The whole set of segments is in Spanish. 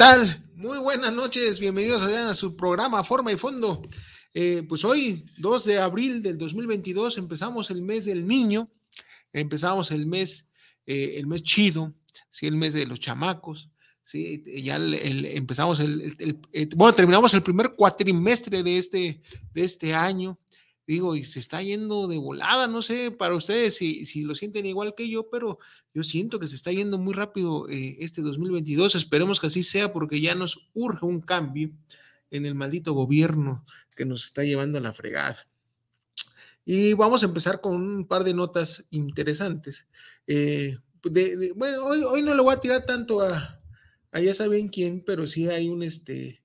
tal? Muy buenas noches, bienvenidos a su programa Forma y Fondo. Eh, pues hoy, 2 de abril del 2022, empezamos el mes del niño, empezamos el mes, eh, el mes chido, ¿sí? el mes de los chamacos, ¿sí? ya empezamos el, bueno, terminamos el primer cuatrimestre de este, de este año, digo, y se está yendo de volada, no sé para ustedes si, si lo sienten igual que yo, pero yo siento que se está yendo muy rápido eh, este 2022. Esperemos que así sea porque ya nos urge un cambio en el maldito gobierno que nos está llevando a la fregada. Y vamos a empezar con un par de notas interesantes. Eh, bueno, hoy, no le voy a tirar tanto a, a ya saben quién, pero sí hay un este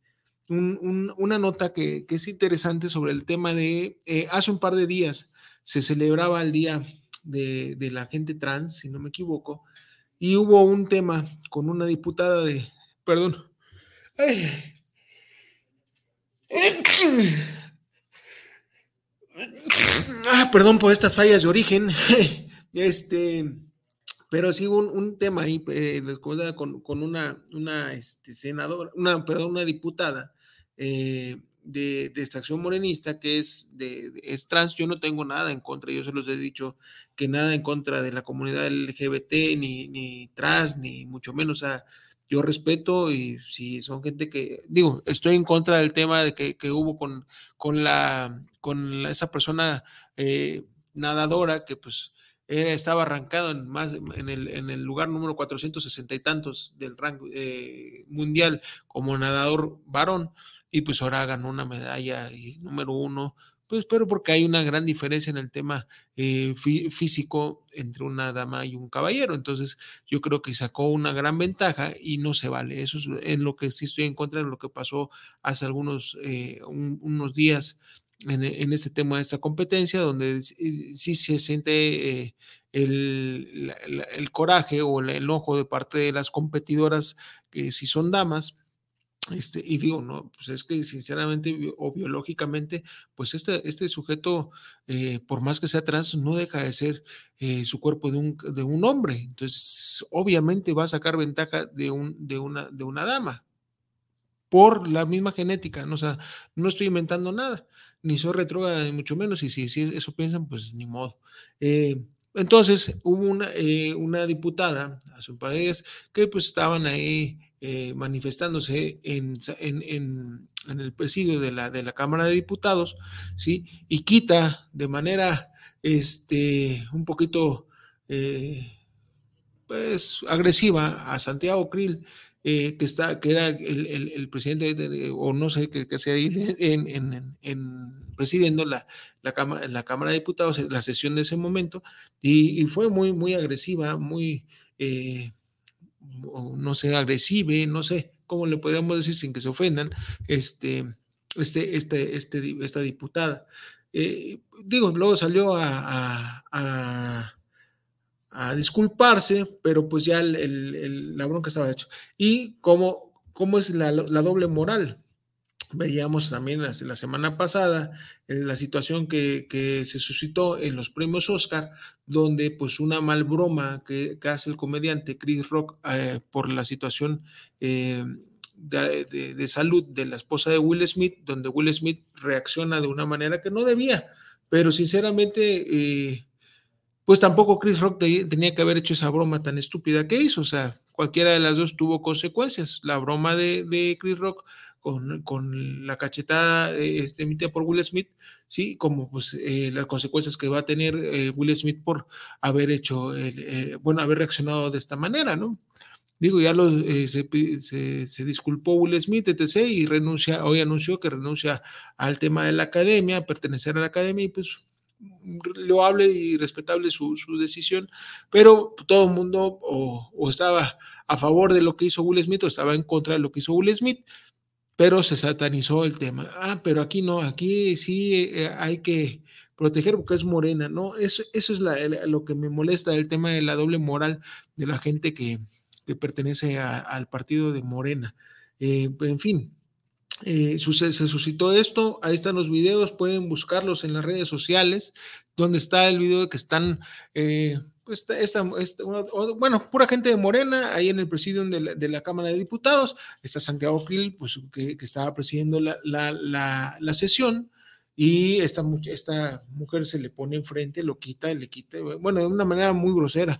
una nota que, es interesante sobre el tema de, eh, hace un par de días se celebraba el Día de, la Gente Trans, si no me equivoco, y hubo un tema con una diputada de, perdón, ah, perdón por estas fallas de origen, este, pero sí un, un tema ahí, eh, con, con una, una este, senadora, una, perdón, una diputada eh, de, extracción morenista, que es, de, es trans, yo no tengo nada en contra, yo se los he dicho que nada en contra de la comunidad LGBT, ni, ni trans, ni mucho menos, a yo respeto y si son gente que, digo, estoy en contra del tema de que, que hubo con, con, la, con esa persona eh, nadadora que pues estaba arrancado en, más, en, el, en el lugar número 460 y tantos del rango eh, mundial como nadador varón y pues ahora ganó una medalla y número uno, pues pero porque hay una gran diferencia en el tema eh, físico entre una dama y un caballero, entonces yo creo que sacó una gran ventaja y no se vale, eso es en lo que sí estoy en contra de lo que pasó hace algunos eh, unos días en, este tema de esta competencia, donde sí se siente eh, el, el, coraje o el enojo de parte de las competidoras que si son damas, este, y digo, no, pues es que sinceramente o biológicamente, pues este, este sujeto, eh, por más que sea trans, no deja de ser eh, su cuerpo de un, de un, hombre. Entonces, obviamente va a sacar ventaja de, un, de, una, de una dama por la misma genética. ¿no? O sea, no estoy inventando nada, ni soy retrógrada, ni mucho menos. Y si, si eso piensan, pues ni modo. Eh, entonces, hubo una, una diputada hace un par de días que pues estaban ahí eh, manifestándose en, el presidio de la, de la Cámara de Diputados, ¿sí? Y quita de manera este, un poquito eh, pues, agresiva a Santiago Krill, eh, que, está, que era el, presidente, o no sé qué sea ahí, en, presidiendo la, la, cámara, la Cámara de Diputados, la sesión de ese momento, y, fue muy, muy agresiva, muy no sé, agresive, no sé cómo le podríamos decir sin que se ofendan, este, este, este, este esta diputada. Eh, digo, luego salió a, disculparse, pero pues ya el, la bronca estaba hecho. Y cómo, cómo es la, la doble moral, Veíamos también la, semana pasada la situación que, se suscitó en los premios Oscar, donde pues una mal broma que, hace el comediante Chris Rock eh, por la situación eh, de, salud de la esposa de Will Smith, donde Will Smith reacciona de una manera que no debía, pero sinceramente... Eh, pues tampoco Chris Rock tenía que haber hecho esa broma tan estúpida que hizo. O sea, cualquiera de las dos tuvo consecuencias. La broma de, Chris Rock con, la cachetada este, emitida por Will Smith, ¿sí? Como pues eh, las consecuencias que va a tener eh, Will Smith por haber hecho, eh, bueno, haber reaccionado de esta manera, ¿no? Digo, ya lo, eh, se, disculpó Will Smith, etc., y renuncia, hoy anunció que renuncia al tema de la academia, pertenecer a la academia, y pues loable y respetable su, decisión, pero todo el mundo o, estaba a favor de lo que hizo Will Smith o estaba en contra de lo que hizo Will Smith, pero se satanizó el tema. Ah, pero aquí no, aquí sí eh, hay que proteger porque es morena, ¿no? Eso, eso es lo que me molesta del tema de la doble moral de la gente que, que pertenece al partido de Morena. Eh, en fin, eh, se suscitó esto, ahí están los videos, pueden buscarlos en las redes sociales, donde está el video de que están, eh, pues, esta, bueno, pura gente de Morena, ahí en el presidium de la, Cámara de Diputados, está Santiago Krill, pues, que, estaba presidiendo la, la, sesión, y esta, esta mujer se le pone enfrente, lo quita, le quita, bueno, de una manera muy grosera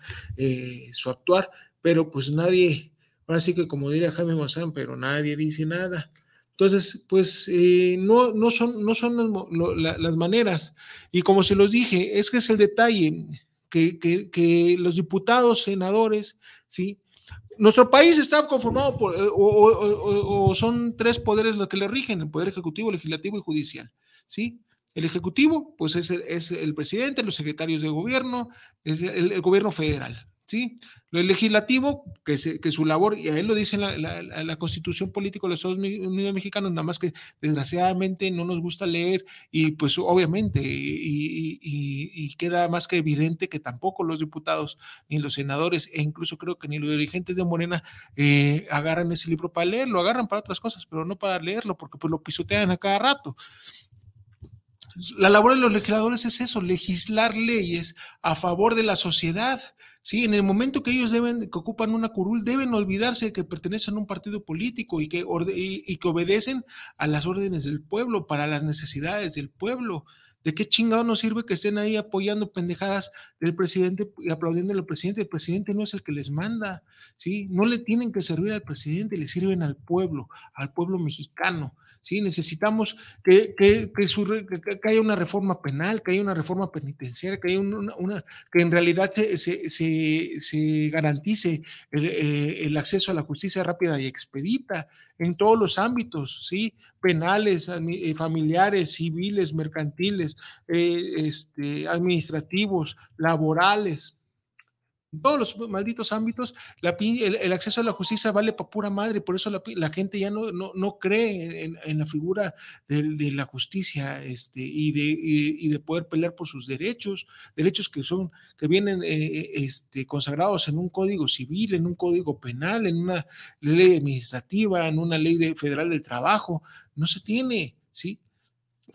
su actuar, pero pues nadie, ahora sí que como diría Jaime Maussan, pero nadie dice nada. Entonces, pues eh, no, no son, no son las, maneras. Y como se los dije, es que es el detalle, que, que, los diputados, senadores, ¿sí? Nuestro país está conformado por, eh, o, son tres poderes los que le rigen, el poder ejecutivo, legislativo y judicial, ¿sí? El ejecutivo, pues es el, es el presidente, los secretarios de gobierno, es el gobierno federal, ¿sí? Lo legislativo, que, que su labor, y a él lo dice la, Constitución Política de los Estados Unidos Mexicanos, nada más que desgraciadamente no nos gusta leer y pues obviamente, y, queda más que evidente que tampoco los diputados, ni los senadores, e incluso creo que ni los dirigentes de Morena eh, agarran ese libro para leerlo, agarran para otras cosas, pero no para leerlo, porque pues lo pisotean a cada rato la labor de los legisladores es eso, legislar leyes a favor de la sociedad. Sí, en el momento que ellos deben, que ocupan una curul, deben olvidarse de que pertenecen a un partido político y que, y que obedecen a las órdenes del pueblo, para las necesidades del pueblo. ¿De qué chingado nos sirve que estén ahí apoyando pendejadas del presidente y aplaudiendo al presidente? El presidente no es el que les manda, ¿sí? No le tienen que servir al presidente, le sirven al pueblo, al pueblo mexicano, ¿sí? Necesitamos que, que, que, haya una reforma penal, que haya una reforma penitenciaria, que haya una, que en realidad se, se, se, garantice el, eh, el, acceso a la justicia rápida y expedita en todos los ámbitos, ¿sí? Penales, eh, familiares, civiles, mercantiles, eh, este, administrativos, laborales, en todos los malditos ámbitos, el, acceso a la justicia vale para pura madre, por eso la, gente ya no, no, cree en, la figura de, la justicia este, y, de, de poder pelear por sus derechos, derechos que son, que vienen eh, este, consagrados en un código civil, en un código penal, en una ley administrativa, en una ley federal del trabajo, no se tiene, ¿sí?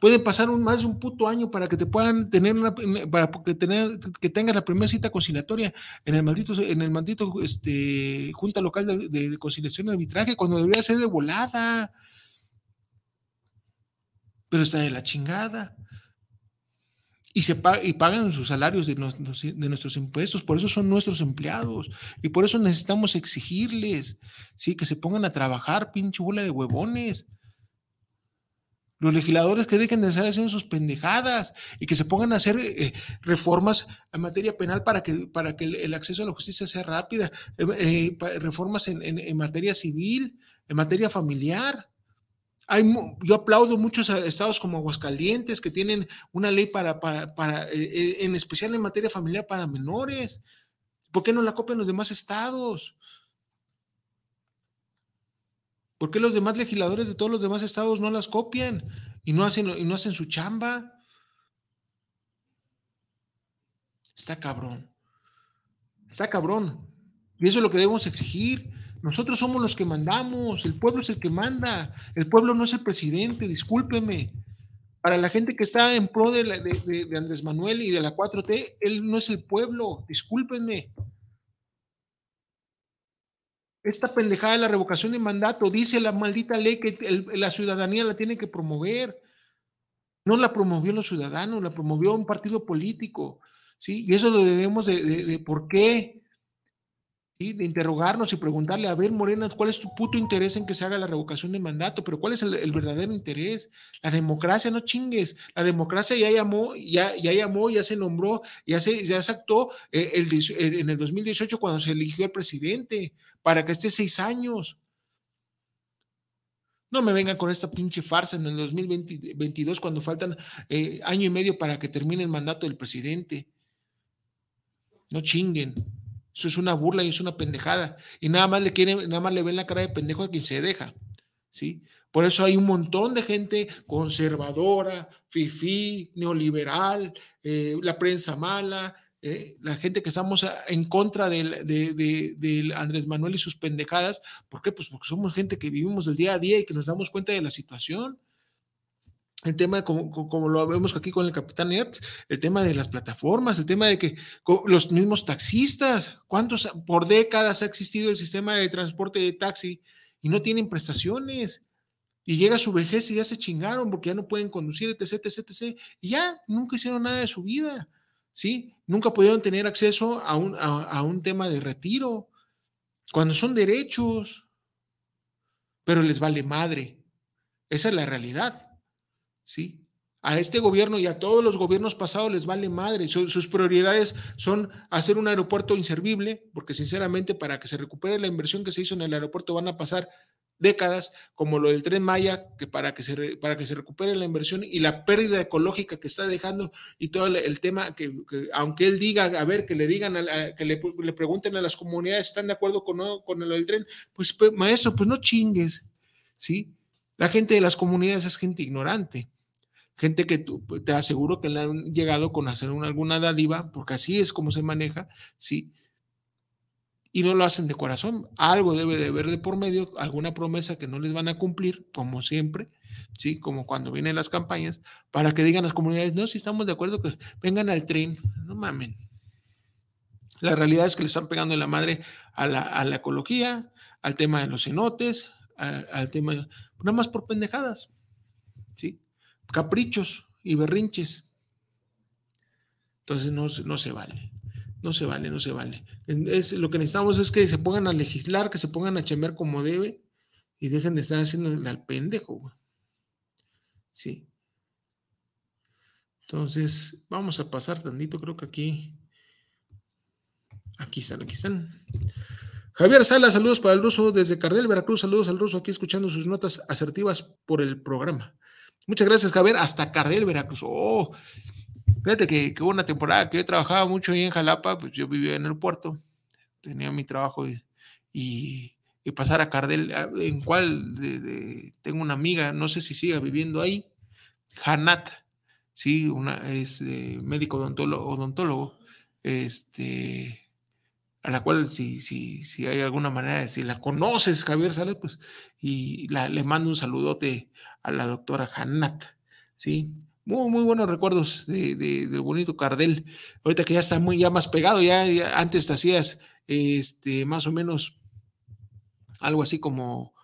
Puede pasar más de un puto año para que te puedan tener una, para que, tener, que tengas la primera cita conciliatoria en el maldito, en el maldito este, Junta Local de, Conciliación y Arbitraje, cuando debería ser de volada. Pero está de la chingada. Y, se y pagan sus salarios de, de, nuestros impuestos, por eso son nuestros empleados y por eso necesitamos exigirles, sí, que se pongan a trabajar, pinche bola de huevones los legisladores que dejen de estar haciendo sus pendejadas y que se pongan a hacer eh, reformas en materia penal para que, para que el, acceso a la justicia sea rápida, eh, eh, reformas en, materia civil, en materia familiar. Hay, yo aplaudo muchos estados como Aguascalientes que tienen una ley para, para, para en especial en materia familiar para menores. ¿Por qué no la copian los demás estados? ¿Por qué los demás legisladores de todos los demás estados no las copian y no hacen, y no hacen su chamba? Está cabrón. Está cabrón. Y eso es lo que debemos exigir. Nosotros somos los que mandamos, el pueblo es el que manda, el pueblo no es el presidente, discúlpeme. Para la gente que está en pro de, de Andrés Manuel y de la 4T, él no es el pueblo, discúlpenme. Esta pendejada de la revocación de mandato, dice la maldita ley que la ciudadanía la tiene que promover. No la promovió los ciudadanos, la promovió un partido político, ¿sí? Y eso lo debemos de, de, por qué. De interrogarnos y preguntarle, a ver, Morena, ¿cuál es tu puto interés en que se haga la revocación de mandato? Pero ¿cuál es el, verdadero interés? La democracia, no chingues. La democracia ya llamó, ya, ya llamó, ya se nombró, ya se, ya se actuó eh, el, en el 2018 cuando se eligió el presidente para que esté seis años. No me vengan con esta pinche farsa en el 2022 cuando faltan eh, año y medio para que termine el mandato del presidente. No chinguen. Eso es una burla y es una pendejada. Y nada más le quieren, nada más le ven la cara de pendejo a quien se deja. ¿Sí? Por eso hay un montón de gente conservadora, fifí, neoliberal, eh, la prensa mala, eh, la gente que estamos en contra del, de, Andrés Manuel y sus pendejadas. ¿Por qué? Pues porque somos gente que vivimos el día a día y que nos damos cuenta de la situación el tema, como, lo vemos aquí con el capitán Ertz, el tema de las plataformas, el tema de que los mismos taxistas, ¿cuántos por décadas ha existido el sistema de transporte de taxi y no tienen prestaciones? Y llega su vejez y ya se chingaron porque ya no pueden conducir, etc, etc, etc. Y ya nunca hicieron nada de su vida, ¿sí? Nunca pudieron tener acceso a un, a un tema de retiro, cuando son derechos, pero les vale madre. Esa es la realidad. ¿Sí? A este gobierno y a todos los gobiernos pasados les vale madre. sus prioridades son hacer un aeropuerto inservible, porque sinceramente para que se recupere la inversión que se hizo en el aeropuerto van a pasar décadas, como lo del tren Maya, que para que se, para que se recupere la inversión y la pérdida ecológica que está dejando y todo el, tema que, aunque él diga, a ver, que le digan, que le, pregunten a las comunidades, ¿están de acuerdo con, con lo del tren? Pues, pues maestro, pues no chingues, ¿sí? La gente de las comunidades es gente ignorante gente que pues, te aseguro que le han llegado con hacer alguna dádiva, porque así es como se maneja, ¿sí? Y no lo hacen de corazón. Algo debe de haber de por medio, alguna promesa que no les van a cumplir, como siempre, ¿sí? Como cuando vienen las campañas, para que digan las comunidades, no, si estamos de acuerdo, que vengan al tren, no mamen. La realidad es que le están pegando la madre a la, ecología, al tema de los cenotes, al tema, nada más por pendejadas, ¿sí? Caprichos y berrinches. Entonces no, no se vale. No se vale, no se vale. Es, lo que necesitamos es que se pongan a legislar, que se pongan a chemer como debe y dejen de estar haciendo al pendejo. Sí. Entonces, vamos a pasar tantito, creo que aquí. Aquí están, aquí están. Javier Sala, saludos para el ruso desde Cardel, Veracruz. Saludos al ruso aquí escuchando sus notas asertivas por el programa. Muchas gracias, Javier. Hasta Cardel, Veracruz. Oh, fíjate que, hubo una temporada que yo trabajaba mucho ahí en Jalapa, pues yo vivía en el puerto, tenía mi trabajo y, pasar a Cardel, en cual tengo una amiga, no sé si siga viviendo ahí, Hanat, sí, una, es médico odontólogo, odontólogo, este, a la cual si, si, si hay alguna manera, si la conoces, Javier Sales, pues, y le mando un saludote a la doctora Hanat, ¿sí? Muy, muy buenos recuerdos de, del bonito Cardel. Ahorita que ya está muy ya más pegado, ya, antes te hacías este, más o menos algo así como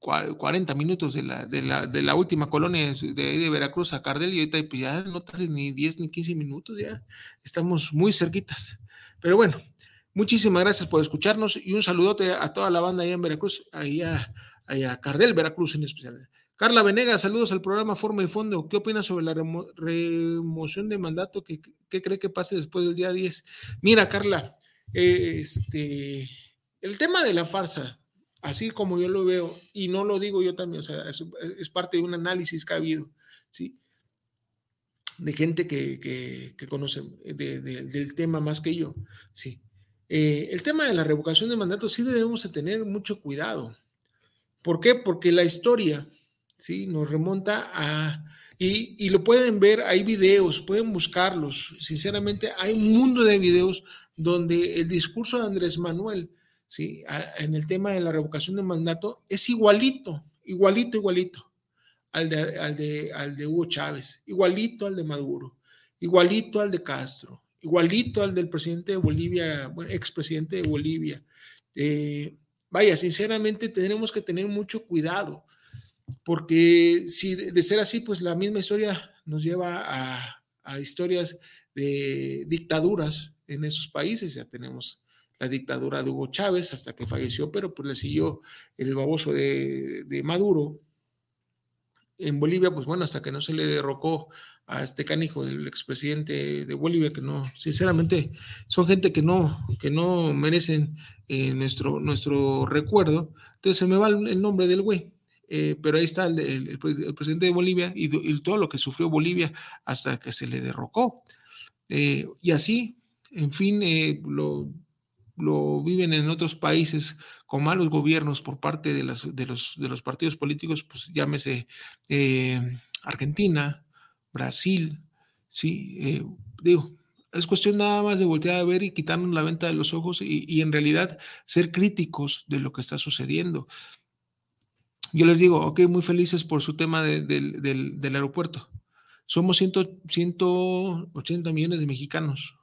40 mm, minutos de la, de la, de la última colonia de, de, Veracruz a Cardel y ahorita pues, ya no te ni 10 ni 15 minutos, ya estamos muy cerquitas. Pero bueno, muchísimas gracias por escucharnos y un saludote a toda la banda allá en Veracruz, ahí a, a Cardel, Veracruz en especial. Carla Venegas, saludos al programa Forma y Fondo. ¿Qué opina sobre la remoción de mandato? ¿Qué, cree que pase después del día 10? Mira, Carla, este, el tema de la farsa, así como yo lo veo, y no lo digo yo también, o sea, es, parte de un análisis que ha habido, ¿sí? De gente que, conoce del tema más que yo, ¿sí? Eh, el tema de la revocación de mandato sí debemos de tener mucho cuidado. ¿Por qué? Porque la historia ¿sí? Nos remonta a... Y, lo pueden ver, hay videos, pueden buscarlos. Sinceramente, hay un mundo de videos donde el discurso de Andrés Manuel, ¿sí? en el tema de la revocación de mandato, es igualito, igualito, igualito al de, al de, al de Hugo Chávez, igualito al de Maduro, igualito al de Castro, igualito al del presidente de Bolivia, bueno, expresidente de Bolivia. Eh, vaya, sinceramente tenemos que tener mucho cuidado porque si de ser así, pues la misma historia nos lleva a, historias de dictaduras en esos países. Ya tenemos la dictadura de Hugo Chávez hasta que falleció, pero pues le siguió el baboso de, de Maduro. En Bolivia, pues bueno, hasta que no se le derrocó a este canijo del expresidente de Bolivia, que no, sinceramente, son gente que no, que no merecen eh, nuestro, nuestro recuerdo. Entonces se me va el, nombre del güey. Eh, pero ahí está el, presidente de Bolivia y, todo lo que sufrió Bolivia hasta que se le derrocó. Eh, y así, en fin, lo, lo, viven en otros países con malos gobiernos por parte de, las, de, los, de los partidos políticos, pues llámese Argentina, Brasil, sí, eh, digo, es cuestión nada más de voltear a ver y quitarnos la venta de los ojos y, en realidad ser críticos de lo que está sucediendo. Yo les digo, ok, muy felices por su tema del, aeropuerto. Somos 180 millones de mexicanos.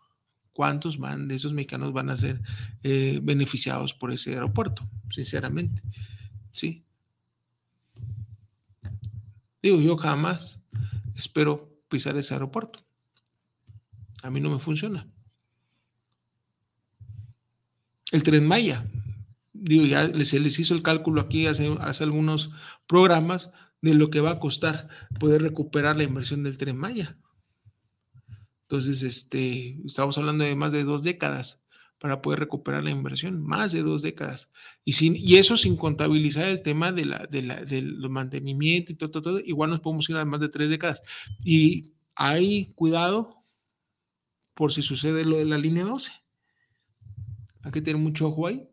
¿Cuántos van de esos mexicanos van a ser eh, beneficiados por ese aeropuerto? Sinceramente, sí. Digo, yo jamás espero pisar ese aeropuerto. A mí no me funciona. El tren Maya, digo, ya se les hizo el cálculo aquí hace, hace algunos programas de lo que va a costar poder recuperar la inversión del tren Maya. Entonces, este, estamos hablando de más de dos décadas para poder recuperar la inversión, más de dos décadas. Y, sin, y eso sin contabilizar el tema de la, de la, del mantenimiento y todo, todo, todo, igual nos podemos ir a más de tres décadas. Y hay cuidado por si sucede lo de la línea 12. Hay que tener mucho ojo ahí.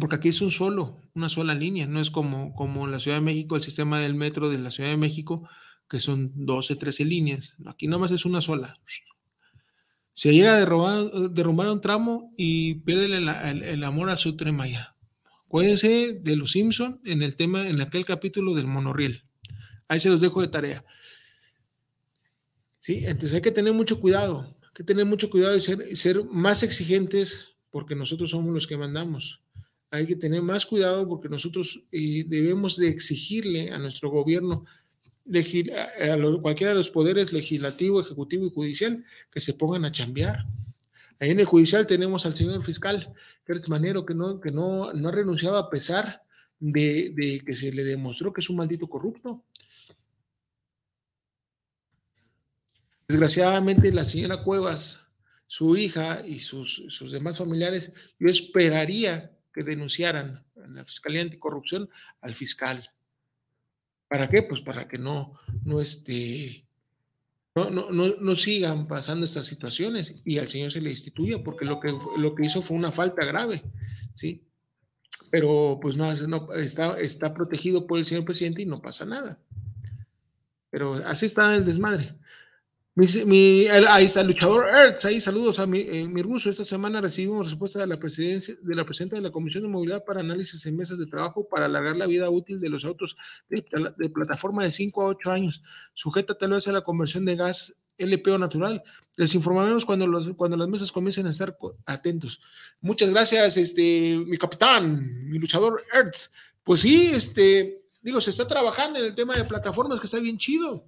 Porque aquí es un solo, una sola línea, no es como, como la Ciudad de México, el sistema del metro de la Ciudad de México, que son 12, 13 líneas. Aquí nomás es una sola se llega a derrumbar, un tramo y pierde el, amor a su tremaya. Acuérdense de los Simpson en el tema, en aquel capítulo del monorriel. Ahí se los dejo de tarea. Sí, entonces hay que tener mucho cuidado, hay que tener mucho cuidado y ser, ser más exigentes porque nosotros somos los que mandamos. Hay que tener más cuidado porque nosotros eh, debemos de exigirle a nuestro gobierno cualquiera de los poderes legislativo, ejecutivo y judicial que se pongan a chambear. Ahí en el judicial tenemos al señor fiscal Gertz Manero que no, que no, no ha renunciado a pesar de, de, que se le demostró que es un maldito corrupto. Desgraciadamente la señora Cuevas, su hija y sus, sus demás familiares, yo esperaría que denunciaran en la Fiscalía Anticorrupción al fiscal ¿Para qué? Pues para que no, no, este, no, no, no, sigan pasando estas situaciones y al Señor se le instituya, porque lo que, lo que hizo fue una falta grave, ¿sí? Pero pues no, está, está protegido por el señor presidente y no pasa nada. Pero así está el desmadre. Mi, está el luchador Ertz, ahí saludos a mi, eh, mi ruso. Esta semana recibimos respuesta de la presidencia de la presidenta de la Comisión de Movilidad para análisis en mesas de trabajo para alargar la vida útil de los autos de, plataforma de 5 a 8 años, sujeta tal vez a la conversión de gas LPO natural. Les informaremos cuando, los, cuando las mesas comiencen a estar atentos. Muchas gracias, este, mi capitán, mi luchador Ertz. Pues sí, este, digo, se está trabajando en el tema de plataformas que está bien chido.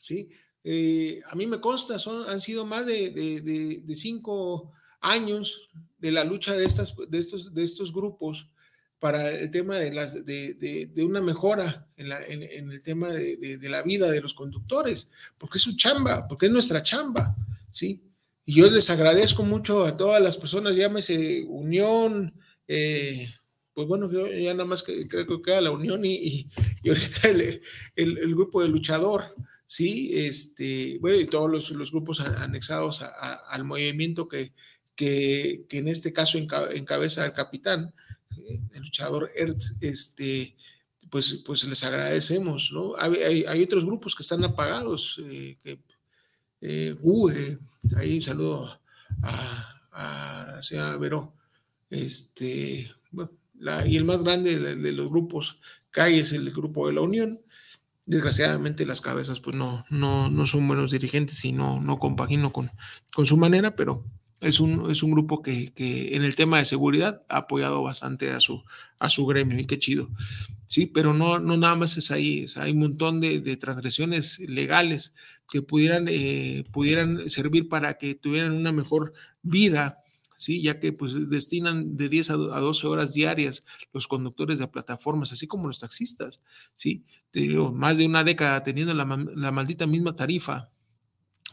Sí, eh, a mí me consta, son, han sido más de, cinco años de la lucha de, estas, de, estos, de estos grupos para el tema de, las, de, una mejora en, el tema de, la vida de los conductores, porque es su chamba, porque es nuestra chamba, ¿sí? Y yo les agradezco mucho a todas las personas, llámese Unión, eh, pues bueno, yo ya nada más que, creo que queda la Unión y, ahorita el, grupo de luchador, ¿sí? Este, bueno, y todos los, grupos anexados al movimiento que, que, en este caso encabeza el capitán, eh, el luchador Ertz, este, pues, pues les agradecemos, ¿no? Hay, hay, otros grupos que están apagados, eh, que, eh, ahí un saludo a, a la señora Veró, este, y el más grande de, los grupos que es el grupo de la Unión, desgraciadamente las cabezas pues no, no, no son buenos dirigentes y no, no compagino con, con su manera, pero es un, es un grupo que, en el tema de seguridad ha apoyado bastante a su, a su gremio y qué chido. Sí, pero no, no nada más es ahí, hay un montón de, transgresiones legales que pudieran, eh, pudieran servir para que tuvieran una mejor vida, ¿sí? ya que pues, destinan de 10 a 12 horas diarias los conductores de plataformas, así como los taxistas, ¿sí? Te más de una década teniendo la, la maldita misma tarifa,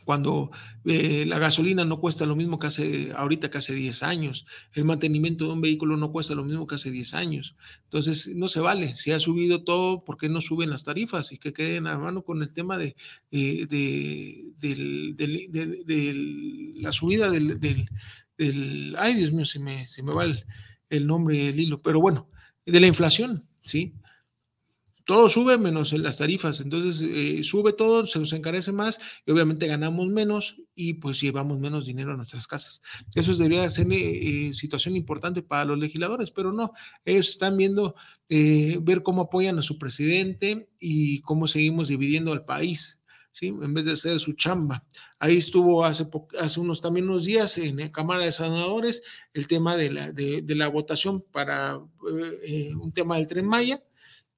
cuando eh, la gasolina no cuesta lo mismo que hace ahorita que hace 10 años, el mantenimiento de un vehículo no cuesta lo mismo que hace 10 años. Entonces, no se vale. Si ha subido todo, ¿por qué no suben las tarifas? Y que queden a mano con el tema de, eh, de, la subida del, Ay, Dios mío, se me, me va el, el nombre del hilo, pero bueno, de la inflación, ¿sí? todo sube menos en las tarifas, entonces eh, sube todo, se nos encarece más y obviamente ganamos menos y pues llevamos menos dinero a nuestras casas. Eso debería ser eh, eh, situación importante para los legisladores, pero no, están viendo ver cómo apoyan a su presidente y cómo seguimos dividiendo al país. ¿Sí? en vez de hacer su chamba. Ahí estuvo hace, hace unos también unos días en la Cámara de Senadores el tema de la, de, la votación para un tema del tren Maya,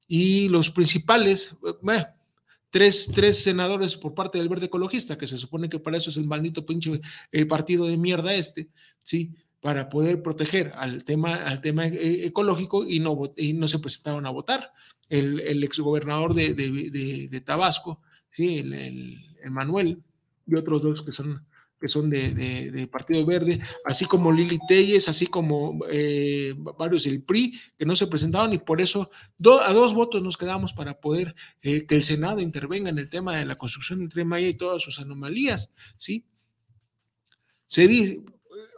y los principales, tres, tres, senadores por parte del Verde Ecologista, que se supone que para eso es el maldito pinche eh, partido de mierda este, ¿sí? Para poder proteger al tema, al tema eh, ecológico y no, y no se presentaron a votar. El, el exgobernador de, de, Tabasco, ¿sí? El, el Manuel y otros dos que son que son de, Partido Verde, así como Lili Telles, así como eh, varios del PRI, que no se presentaron y por eso a dos votos nos quedamos para poder eh, que el Senado intervenga en el tema de la construcción del Tren Maya y todas sus anomalías, ¿sí? Se dice,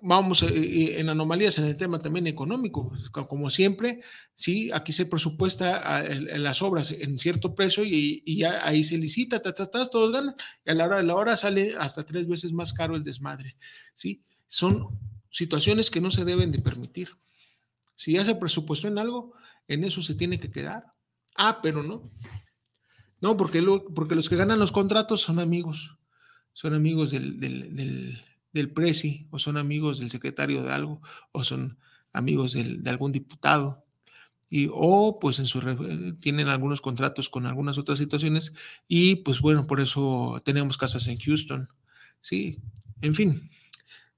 vamos eh, eh, en anomalías en el tema también económico. Como siempre, sí, aquí se presupuesta las obras en cierto precio y, ya ahí se licita, todos ganan, y a la hora de la hora sale hasta tres veces más caro el desmadre. Sí, son situaciones que no se deben de permitir. Si ya se presupuestó en algo, en eso se tiene que quedar. Ah, pero no. No, porque, porque los que ganan los contratos son amigos, son amigos del del presi o son amigos del secretario de algo o son amigos de algún diputado. Y o pues en su tienen algunos contratos con algunas otras situaciones y pues bueno por eso tenemos casas en Houston. Sí en fin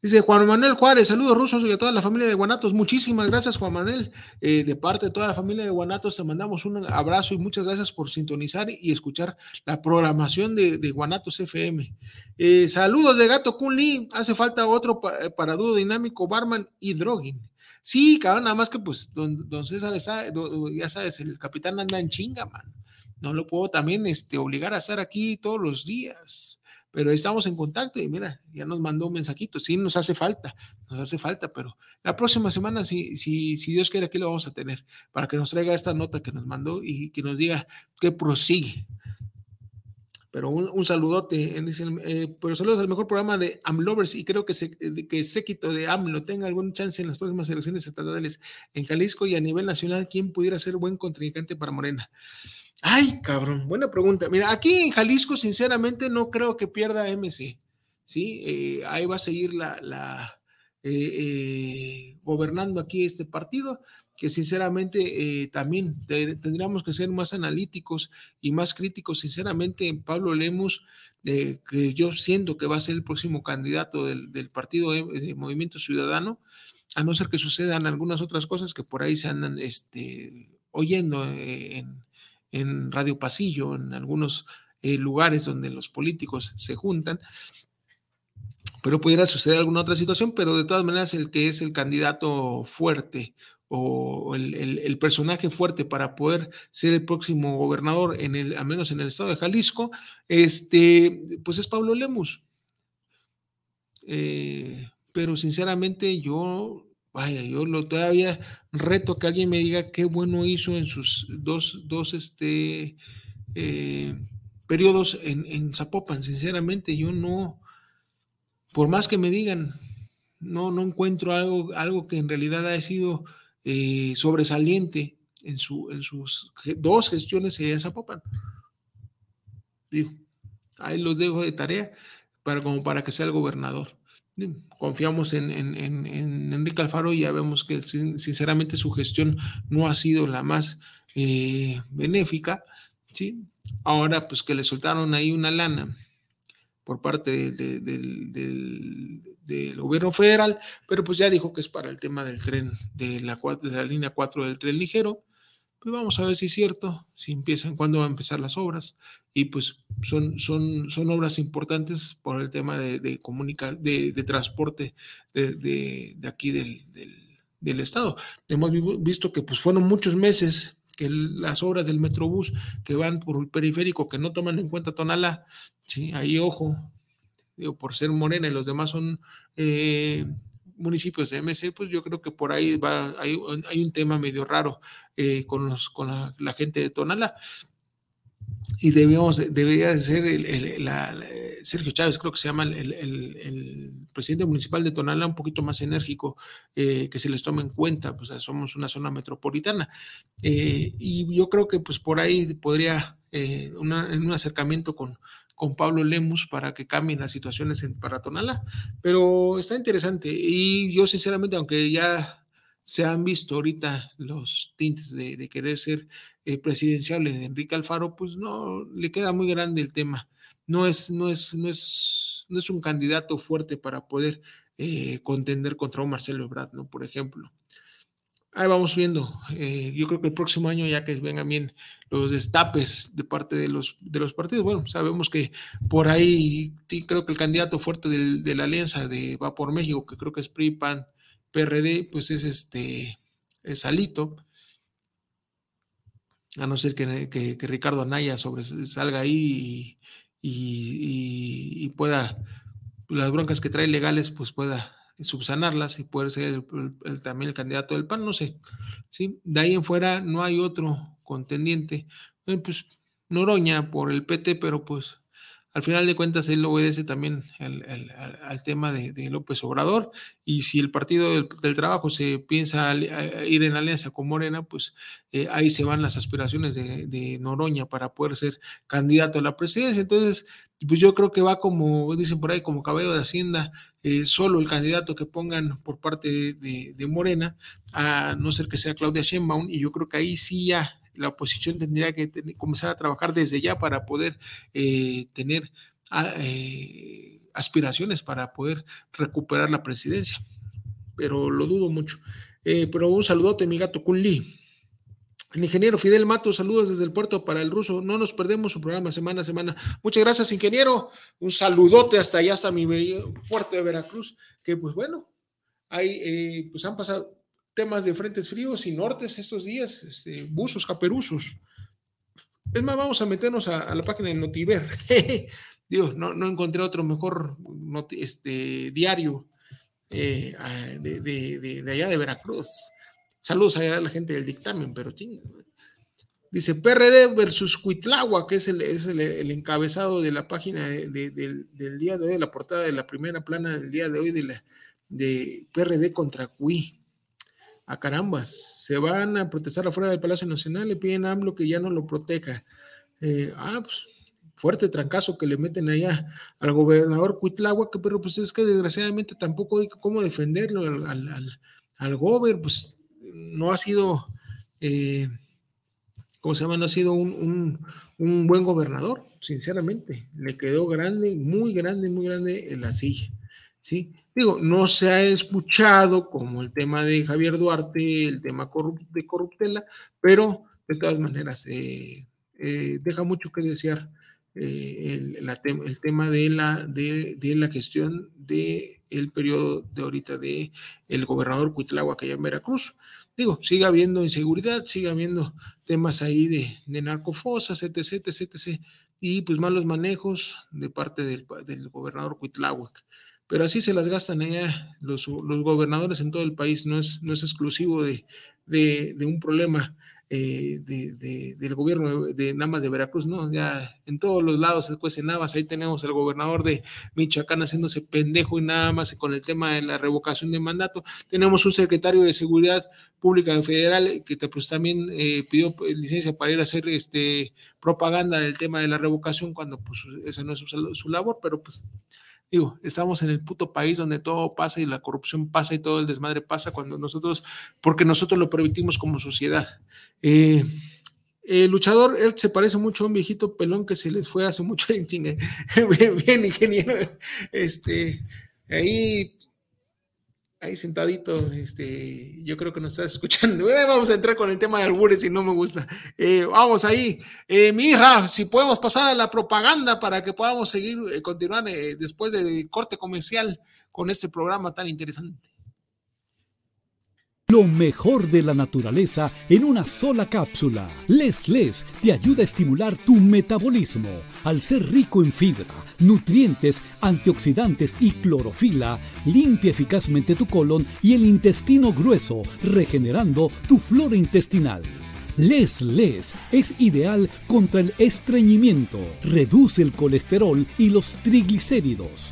Dice Juan Manuel Juárez, saludos rusos y a toda la familia de Guanatos. Muchísimas gracias, Juan Manuel. Eh, de parte de toda la familia de Guanatos, te mandamos un abrazo y muchas gracias por sintonizar y escuchar la programación de, Guanatos FM. Eh, saludos de Gato Kunli. Hace falta otro eh, para, dúo dinámico, Barman y Drogin. Sí, cabrón, nada más que pues don, don César está, ya sabes, el capitán anda en chinga, man. No lo puedo también este, obligar a estar aquí todos los días pero estamos en contacto y mira, ya nos mandó un mensajito, sí nos hace falta, nos hace falta, pero la próxima semana, si, si, si Dios quiere, aquí lo vamos a tener, para que nos traiga esta nota que nos mandó y que nos diga qué prosigue. Pero un, un saludote, eh, pero saludos al mejor programa de AMLovers y creo que, se, que Séquito de AMLO tenga algún chance en las próximas elecciones estatales en Jalisco y a nivel nacional, ¿quién pudiera ser buen contrincante para Morena? Ay, cabrón, buena pregunta. Mira, aquí en Jalisco, sinceramente, no creo que pierda MC. ¿sí? Eh, ahí va a seguir la, la eh, eh, gobernando aquí este partido, que sinceramente también tendríamos que ser más analíticos y más críticos. Sinceramente, Pablo Lemus, que yo siento que va a ser el próximo candidato del, del partido de Movimiento Ciudadano, a no ser que sucedan algunas otras cosas que por ahí se andan este, oyendo en en Radio Pasillo, en algunos eh, lugares donde los políticos se juntan, pero pudiera suceder alguna otra situación, pero de todas maneras el que es el candidato fuerte o el, personaje fuerte para poder ser el próximo gobernador, en el, al menos en el estado de Jalisco, este, pues es Pablo Lemus. Eh, pero sinceramente yo Vaya, yo lo todavía reto que alguien me diga qué bueno hizo en sus dos, dos este, eh, periodos en, Zapopan. Sinceramente, yo no, por más que me digan, no, no encuentro algo, algo que en realidad haya sido eh, sobresaliente en, su, en sus dos gestiones en Zapopan. Digo, ahí los dejo de tarea para, como para que sea el gobernador. Confiamos en, Enrique Alfaro y ya vemos que sinceramente su gestión no ha sido la más eh, benéfica, ¿sí? Ahora pues que le soltaron ahí una lana por parte del, gobierno federal, pero pues ya dijo que es para el tema del tren, de la, de la línea 4 del tren ligero, pues vamos a ver si es cierto, si empiezan, cuándo van a empezar las obras. Y pues son, son, son obras importantes por el tema de, de, de, transporte de, aquí del, del, Estado. Hemos visto que pues fueron muchos meses que las obras del Metrobús que van por el periférico, que no toman en cuenta Tonalá, ¿sí? ahí ojo, digo, por ser morena y los demás son eh, municipios de MC, pues yo creo que por ahí va, hay, un tema medio raro eh, con, los, con la, gente de Tonala. Y debemos, debería de ser el, la, Sergio Chávez, creo que se llama el, presidente municipal de Tonala, un poquito más enérgico, eh, que se les tome en cuenta, pues somos una zona metropolitana. Eh, y yo creo que pues por ahí podría, en un acercamiento con, con Pablo Lemus para que cambien las situaciones en, para Tonala. Pero está interesante y yo sinceramente, aunque ya se han visto ahorita los tintes de, querer ser eh, presidenciable de Enrique Alfaro, pues no, le queda muy grande el tema. No es, no es, no es, no es un candidato fuerte para poder eh, contender contra un Marcelo Ebrard, ¿no? Por ejemplo. Ahí vamos viendo. Eh, yo creo que el próximo año, ya que vengan bien los destapes de parte de los, de los partidos, bueno, sabemos que por ahí creo que el candidato fuerte de la alianza de Va por México, que creo que es PRI, PAN, PRD, pues es este, es Alito. A no ser que, Ricardo Anaya sobre, salga ahí y pueda, las broncas que trae legales, pues pueda subsanarlas y poder ser también el candidato del PAN, no sé. ¿sí? De ahí en fuera no hay otro contendiente. pues Noroña por el PT, pero pues al final de cuentas él obedece también al, tema de, López Obrador y si el Partido del, Trabajo se piensa ir en alianza con Morena, pues eh, ahí se van las aspiraciones de, Noroña para poder ser candidato a la presidencia. Entonces, pues yo creo que va como, dicen por ahí, como cabello de Hacienda, eh, solo el candidato que pongan por parte de, Morena, a no ser que sea Claudia Sheinbaum, y yo creo que ahí sí ya la oposición tendría que comenzar a trabajar desde ya para poder eh, tener ah, eh, aspiraciones para poder recuperar la presidencia. Pero lo dudo mucho. Eh, pero un saludote, mi gato Kun Lee. El ingeniero Fidel Mato, saludos desde el puerto para el ruso. No nos perdemos su programa semana a semana. Muchas gracias, ingeniero. Un saludote hasta allá, hasta mi puerto de Veracruz, que pues bueno, ahí pues han pasado, temas de frentes fríos y nortes estos días, este, buzos, caperuzos. Es más, vamos a meternos a, la página de Notiver. Dios, no, encontré otro mejor este, diario eh, de, allá de Veracruz. Saludos a la gente del dictamen, pero Dice PRD versus Cuitlagua, que es el, es el, encabezado de la página del, día de hoy, la portada de la primera plana del día de hoy de, la, de PRD contra Cui a carambas, se van a protestar afuera del Palacio Nacional, le piden a AMLO que ya no lo proteja. Eh, ah, pues fuerte trancazo que le meten allá al gobernador Cuitlagua, que pero pues es que desgraciadamente tampoco hay cómo defenderlo al, al, al, gober, pues no ha sido, eh, ¿cómo se llama? No ha sido un, un, un, buen gobernador, sinceramente. Le quedó grande, muy grande, muy grande en la silla. ¿Sí? Digo, no se ha escuchado como el tema de Javier Duarte, el tema de corruptela, pero de todas maneras eh, eh, deja mucho que desear eh, el, tema de la, de, la gestión del el periodo de ahorita de el gobernador Cuitlagua allá en Veracruz. Digo, sigue habiendo inseguridad, sigue habiendo temas ahí de, de narcofosas, etc, etc, etc, y pues malos manejos de parte del, del gobernador Cuitláhuac pero así se las gastan allá los, los gobernadores en todo el país, no es, no es exclusivo de, de, un problema eh, de, del gobierno de, Namas de Veracruz, ¿no? Ya en todos los lados se cuecen Navas, ahí tenemos al gobernador de Michoacán haciéndose pendejo y nada más con el tema de la revocación de mandato. Tenemos un secretario de Seguridad Pública Federal que pues, también eh, pidió licencia para ir a hacer este, propaganda del tema de la revocación cuando pues esa no es su, su labor, pero pues Digo, estamos en el puto país donde todo pasa y la corrupción pasa y todo el desmadre pasa cuando nosotros, porque nosotros lo permitimos como sociedad. Eh, el luchador, él se parece mucho a un viejito pelón que se les fue hace mucho en bien, bien, ingeniero. Este, ahí ahí sentadito, este, yo creo que nos estás escuchando. vamos a entrar con el tema de albures y no me gusta. Eh, vamos ahí. Eh, mi hija, si podemos pasar a la propaganda para que podamos seguir, eh, continuar después del corte comercial con este programa tan interesante. Lo mejor de la naturaleza en una sola cápsula. Les Les te ayuda a estimular tu metabolismo. Al ser rico en fibra, nutrientes, antioxidantes y clorofila, limpia eficazmente tu colon y el intestino grueso, regenerando tu flora intestinal. Les Les es ideal contra el estreñimiento, reduce el colesterol y los triglicéridos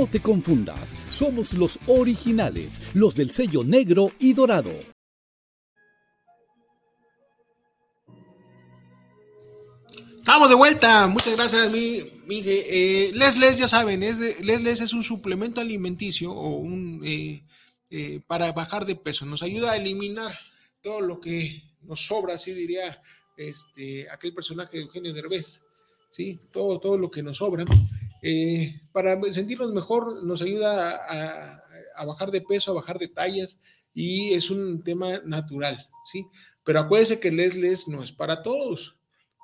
Te confundas, somos los originales, los del sello negro y dorado. Estamos de vuelta, muchas gracias, mi, eh, Les Les, ya saben, es, Les Les es un suplemento alimenticio o un eh, eh, para bajar de peso. Nos ayuda a eliminar todo lo que nos sobra, así diría este, aquel personaje de Eugenio Derbez, ¿sí? Todo, todo lo que nos sobra. Eh, para sentirnos mejor nos ayuda a, bajar de peso, a bajar de tallas y es un tema natural, ¿sí? Pero acuérdense que Les no es para todos,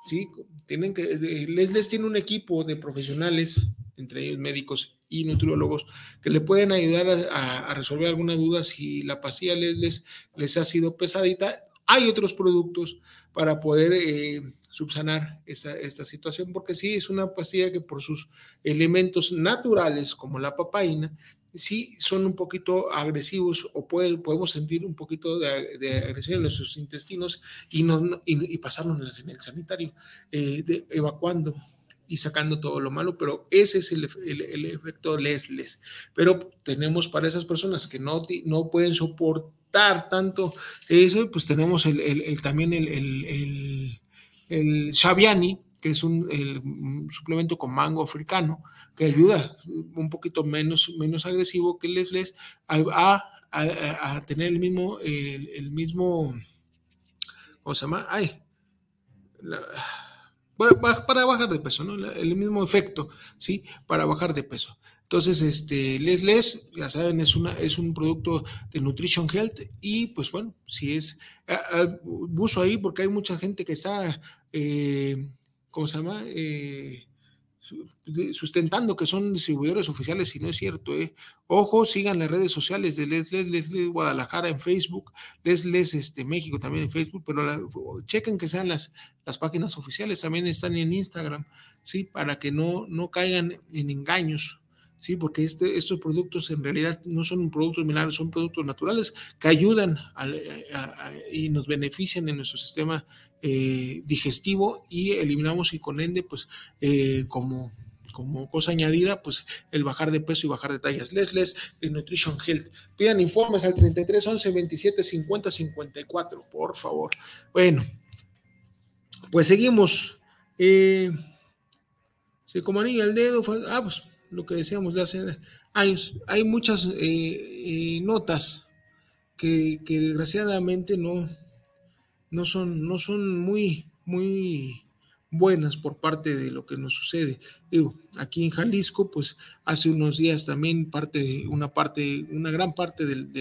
¿sí? Tienen que, eh, Les tiene un equipo de profesionales, entre ellos médicos y nutriólogos, que le pueden ayudar a, resolver alguna duda si la pastilla les, les, ha sido pesadita. Hay otros productos para poder eh, subsanar esta, esta situación, porque sí es una pastilla que por sus elementos naturales, como la papaina, sí son un poquito agresivos o puede, podemos sentir un poquito de, agresión en nuestros intestinos y, no, y, pasarnos en el sanitario, eh, de, evacuando y sacando todo lo malo, pero ese es el, el, efecto les-les. Pero tenemos para esas personas que no, no pueden soportar tanto eso, pues tenemos el, también el el Xaviani, que es un suplemento con mango africano, que ayuda un poquito menos, menos agresivo que el Les a, a, tener el mismo, el, mismo, ¿cómo se llama? Ay, para bajar de peso, ¿no? El mismo efecto, ¿sí? Para bajar de peso. Entonces, este, Les Les, ya saben, es, una, es un producto de Nutrition Health y pues bueno, si es, buzo ahí porque hay mucha gente que está, eh, ¿cómo se llama? Eh, sustentando que son distribuidores oficiales y no es cierto. ¿eh? Ojo, sigan las redes sociales de Les Les, Les, Guadalajara en Facebook, Les Les este, México también en Facebook, pero chequen que sean las, las páginas oficiales, también están en Instagram, ¿sí? Para que no, no caigan en engaños. ¿Sí? Porque este, estos productos en realidad no son productos milagros, son productos naturales que ayudan y nos benefician en nuestro sistema eh, digestivo y eliminamos y con ende, pues, eh, como como cosa añadida, pues el bajar de peso y bajar de tallas. Les Les de Nutrition Health. Pidan informes al 33 11 27 50 54, por favor. Bueno, pues seguimos. Eh, se como anillo el dedo. ah, pues lo que decíamos de hace años. Hay muchas eh, eh, notas que, desgraciadamente no, no, son, no son muy, muy buenas por parte de lo que nos sucede. aquí en Jalisco, pues hace unos días también parte una parte, una gran parte del,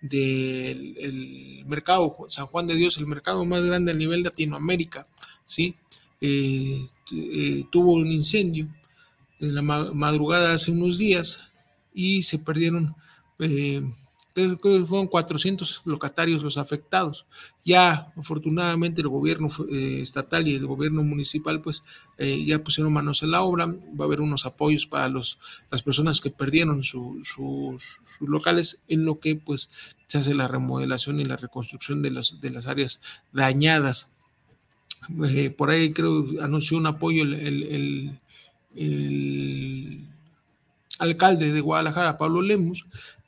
del mercado San Juan de Dios, el mercado más grande a nivel Latinoamérica, ¿sí? Eh, eh, tuvo un incendio en la madrugada hace unos días y se perdieron eh, fueron 400 locatarios los afectados. Ya afortunadamente el gobierno eh, estatal y el gobierno municipal pues eh, ya pusieron manos a la obra, va a haber unos apoyos para los, las personas que perdieron sus, locales en lo que pues se hace la remodelación y la reconstrucción de las, de las áreas dañadas. Eh, por ahí creo anunció un apoyo el, el alcalde de Guadalajara, Pablo Lemus,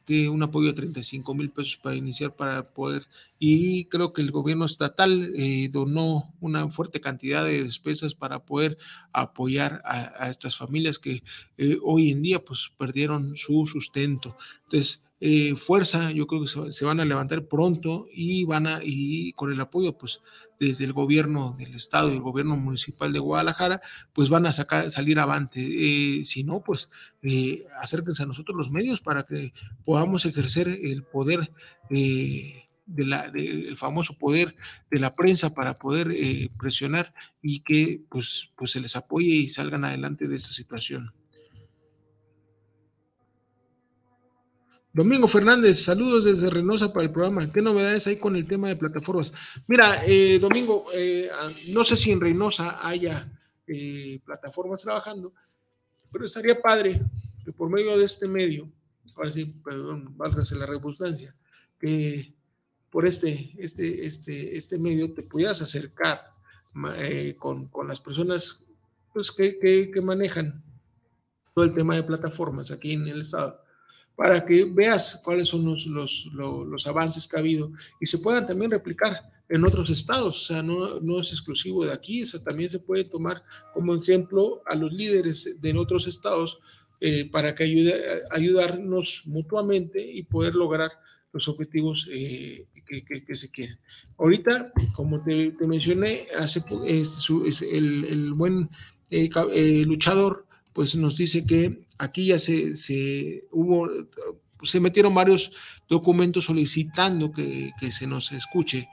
de un apoyo de 35 mil pesos para iniciar para poder y creo que el gobierno estatal eh, donó una fuerte cantidad de despensas para poder apoyar a, estas familias que eh, hoy en día pues perdieron su sustento. Entonces eh, fuerza, yo creo que se, van a levantar pronto y van a, y con el apoyo, pues, desde el gobierno del estado y el gobierno municipal de Guadalajara, pues van a sacar, salir avante. Eh, si no, pues eh, acérquense a nosotros los medios para que podamos ejercer el poder de la, el famoso poder de la prensa para poder presionar y que pues, pues se les apoye y salgan adelante de esta situación. Domingo Fernández, saludos desde Reynosa para el programa. ¿Qué novedades hay con el tema de plataformas? Mira, eh, Domingo, eh, no sé si en Reynosa haya eh, plataformas trabajando, pero estaría padre que por medio de este medio, ahora sí, perdón, válgase la redundancia, que por este, este, este, este medio te pudieras acercar con, las personas pues, que, que manejan todo el tema de plataformas aquí en el estado para que veas cuáles son los, los, los, avances que ha habido y se puedan también replicar en otros estados, o sea, no, no, es exclusivo de aquí, o sea, también se puede tomar como ejemplo a los líderes de otros estados eh, para que ayude, ayudarnos mutuamente y poder lograr los objetivos eh, que, que, se quieren. Ahorita, como te, te mencioné, hace, este, el, el, buen eh, luchador, pues nos dice que aquí ya se, se hubo, se metieron varios documentos solicitando que, se nos escuche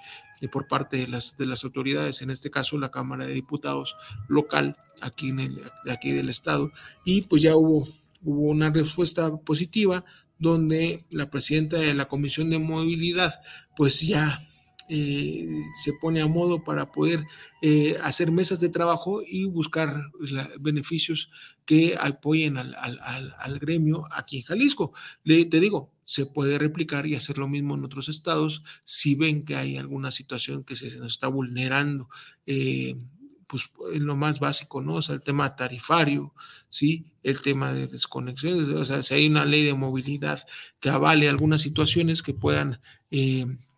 por parte de las, de las autoridades, en este caso la Cámara de Diputados local aquí, en el, aquí del Estado, y pues ya hubo, hubo una respuesta positiva donde la presidenta de la Comisión de Movilidad pues ya eh, se pone a modo para poder eh, hacer mesas de trabajo y buscar beneficios que apoyen al, gremio aquí en Jalisco. Te digo, se puede replicar y hacer lo mismo en otros estados si ven que hay alguna situación que se, nos está vulnerando. Eh, pues en lo más básico, ¿no? O sea, el tema tarifario, ¿sí? El tema de desconexiones, o sea, si hay una ley de movilidad que avale algunas situaciones que puedan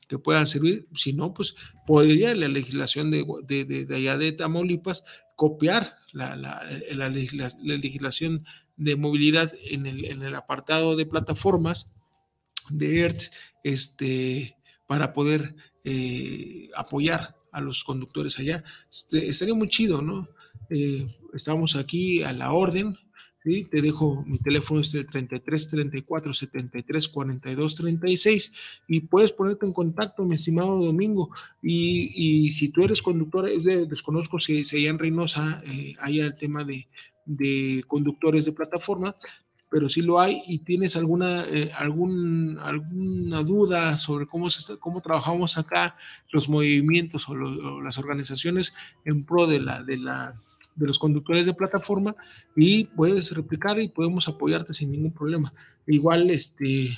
que puedan servir, si no, pues podría la legislación de, de, allá de Tamaulipas copiar la, la, la, legislación de movilidad en el, en el, apartado de plataformas de ERT este, para poder eh, apoyar a los conductores allá. Este, estaría muy chido, ¿no? Eh, estamos aquí a la orden, te dejo mi teléfono es el 33 34 73 42 36 y puedes ponerte en contacto, mi estimado Domingo. Y, si tú eres conductor, desconozco si, si allá en Reynosa eh, haya el tema de, conductores de plataforma, pero si lo hay y tienes alguna, eh, alguna duda sobre cómo, se cómo trabajamos acá, los movimientos o, o, las organizaciones en pro de la, de la de los conductores de plataforma y puedes replicar y podemos apoyarte sin ningún problema. Igual, este,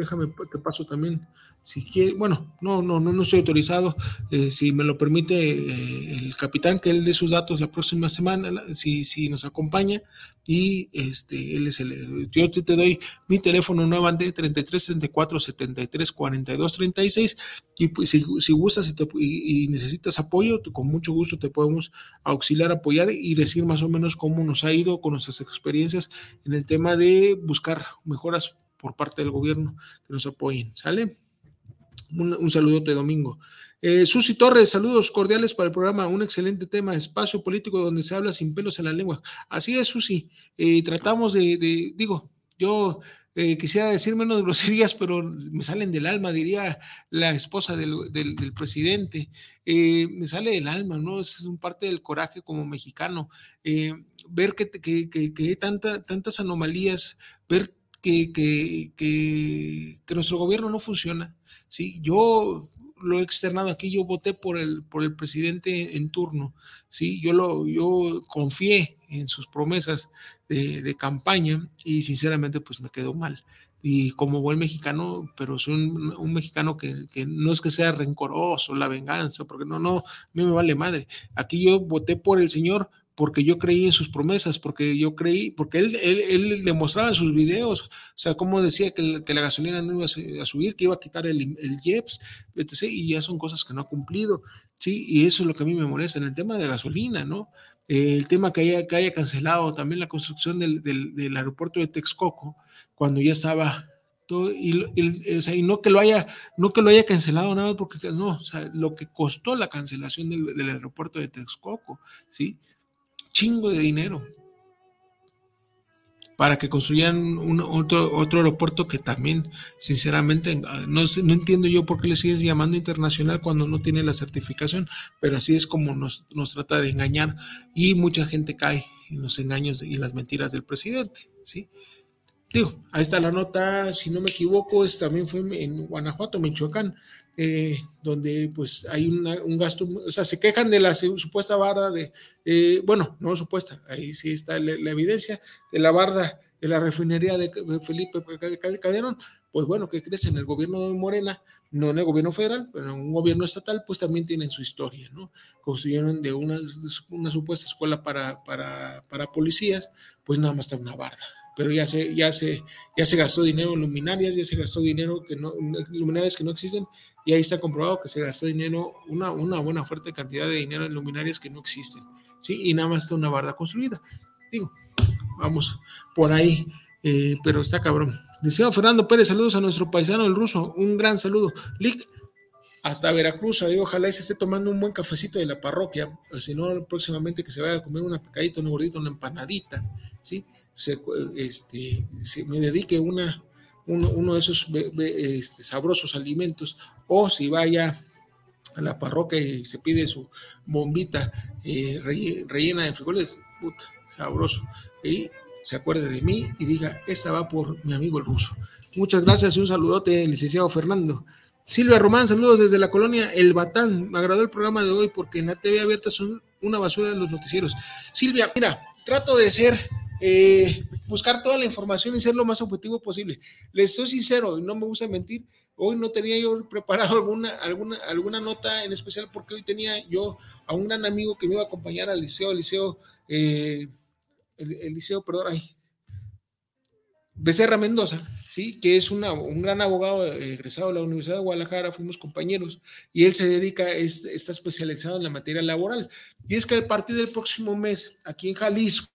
déjame, te paso también si quiere, bueno, no, no, no, no estoy autorizado. Eh, si me lo permite eh, el capitán, que él dé sus datos la próxima semana, si, si nos acompaña. Y este, él es el. Yo te, doy mi teléfono nuevamente, 33 34 73 42 36. Y pues, si, si gustas y, y, necesitas apoyo, con mucho gusto te podemos auxiliar, apoyar y decir más o menos cómo nos ha ido con nuestras experiencias en el tema de buscar mejoras por parte del gobierno que nos apoyen. ¿Sale? Un, saludote, Domingo. Eh, Susi Torres, saludos cordiales para el programa. Un excelente tema, espacio político donde se habla sin pelos en la lengua. Así es, Susi. Eh, tratamos de, digo, yo eh, quisiera decir menos groserías, pero me salen del alma, diría la esposa del, presidente. Me sale del alma, ¿no? Es un parte del coraje como mexicano. Ver que, que, que, hay tanta, tantas anomalías, ver que, que, nuestro gobierno no funciona. ¿sí? Yo lo he externado aquí, yo voté por el, por el presidente en turno, ¿sí? Yo, lo, yo confié en sus promesas de, campaña y sinceramente pues me quedó mal. Y como buen mexicano, pero soy un, mexicano que, que, no es que sea rencoroso, la venganza, porque no, no, a mí me vale madre. Aquí yo voté por el señor porque yo creí en sus promesas, porque yo creí, porque él, él, demostraba en sus videos, o sea, como decía que, la gasolina no iba a subir, que iba a quitar el, el IEPS, etc., y ya son cosas que no ha cumplido, ¿sí? Y eso es lo que a mí me molesta en el tema de gasolina, ¿no? el tema que haya, que haya cancelado también la construcción del, del, aeropuerto de Texcoco, cuando ya estaba todo, y, o sea, y, no que lo haya, no que lo haya cancelado nada porque no, o sea, lo que costó la cancelación del, del aeropuerto de Texcoco, ¿sí? Chingo de dinero para que construyan un, otro, otro aeropuerto que también, sinceramente, no, no entiendo yo por qué le sigues llamando internacional cuando no tiene la certificación, pero así es como nos, nos trata de engañar y mucha gente cae en los engaños y las mentiras del presidente, ¿sí? Digo, ahí está la nota, si no me equivoco, es, también fue en Guanajuato, Michoacán, eh, donde pues hay un gasto, o sea, se quejan de la supuesta barda de, eh, bueno, no supuesta, ahí sí está la, evidencia de la barda de la refinería de Felipe Calderón, pues bueno, ¿qué crees? En el gobierno de Morena, no en el gobierno federal, pero en un gobierno estatal, pues también tienen su historia, ¿no? Construyeron de una, una supuesta escuela para, para, para policías, pues nada más está una barda pero ya se, ya se, ya se gastó dinero en luminarias, ya se gastó dinero que no, luminarias que no existen, y ahí está comprobado que se gastó dinero, una, una buena fuerte cantidad de dinero en luminarias que no existen, ¿sí? Y nada más está una barda construida. Digo, vamos por ahí, eh, pero está cabrón. Liceo Fernando Pérez, saludos a nuestro paisano el ruso, un gran saludo. Lick, hasta Veracruz, ojalá y se esté tomando un buen cafecito de la parroquia, si no, próximamente que se vaya a comer una picadita, una gordita, una empanadita, ¿sí? Se, este, me dedique una, uno, de esos este, sabrosos alimentos, o si vaya a la parroquia y se pide su bombita eh, rellena de frijoles, sabroso, y se acuerde de mí y diga, esta va por mi amigo el ruso. Muchas gracias y un saludote, licenciado Fernando. Silvia Román, saludos desde la colonia El Batán. Me agradó el programa de hoy porque en la TV abierta son una basura los noticieros. Silvia, mira, trato de ser eh, buscar toda la información y ser lo más objetivo posible. Les soy sincero, no me gusta mentir, hoy no tenía yo preparado alguna, alguna, alguna nota en especial porque hoy tenía yo a un gran amigo que me iba a acompañar al liceo, al liceo, eh, el, liceo, perdón, ahí, Becerra Mendoza, ¿sí? que es un gran abogado egresado de la Universidad de Guadalajara, fuimos compañeros, y él se dedica, está especializado en la materia laboral. Y es que a partir del próximo mes, aquí en Jalisco,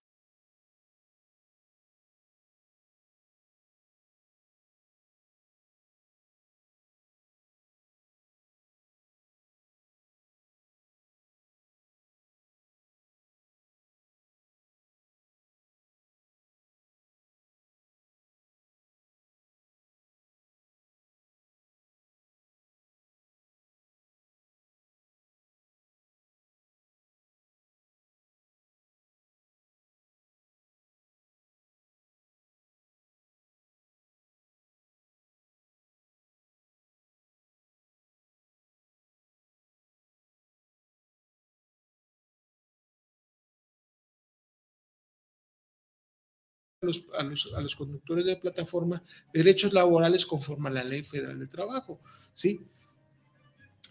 a los, conductores de plataforma derechos laborales conforme a la ley federal del trabajo, ¿sí?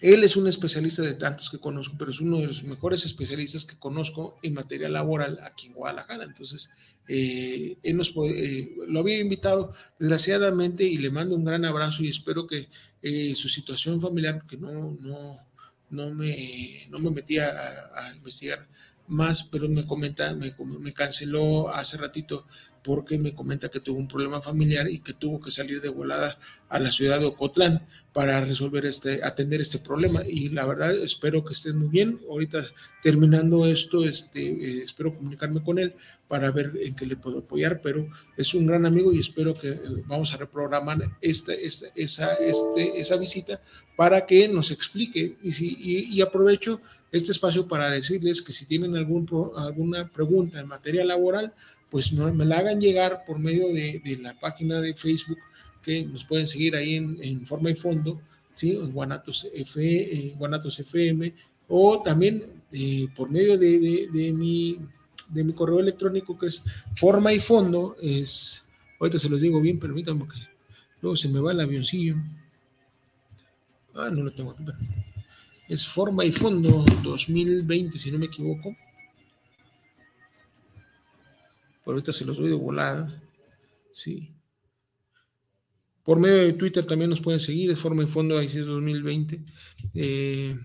Él es un especialista de tantos que conozco, pero es uno de los mejores especialistas que conozco en materia laboral aquí en Guadalajara. Entonces, eh, él nos eh, lo había invitado, desgraciadamente, y le mando un gran abrazo y espero que eh, su situación familiar, que no, no, no, me, no me metí a investigar, más, pero me comenta, me, me canceló hace ratito porque me comenta que tuvo un problema familiar y que tuvo que salir de volada a la ciudad de Ocotlán para resolver este, atender este problema. Y la verdad, espero que esté muy bien. Ahorita terminando esto, este, eh, espero comunicarme con él para ver en qué le puedo apoyar, pero es un gran amigo y espero que eh, vamos a reprogramar esta, esta, esa, este, esa visita para que nos explique. Y, si, y, aprovecho este espacio para decirles que si tienen algún, alguna pregunta en materia laboral, pues no, me la hagan llegar por medio de, la página de Facebook que nos pueden seguir ahí en, forma y fondo, ¿sí? en Guanatos, F, Guanatos FM, o también eh, por medio de, mi, de mi correo electrónico que es forma y fondo, es, ahorita se los digo bien, permítanme porque luego se me va el avioncillo. Ah, no lo tengo aquí. Es forma y fondo 2020, si no me equivoco pero ahorita se los doy de volada, ¿sí? Por medio de Twitter también nos pueden seguir, es Forma en Fondo ahí 2020. Eh,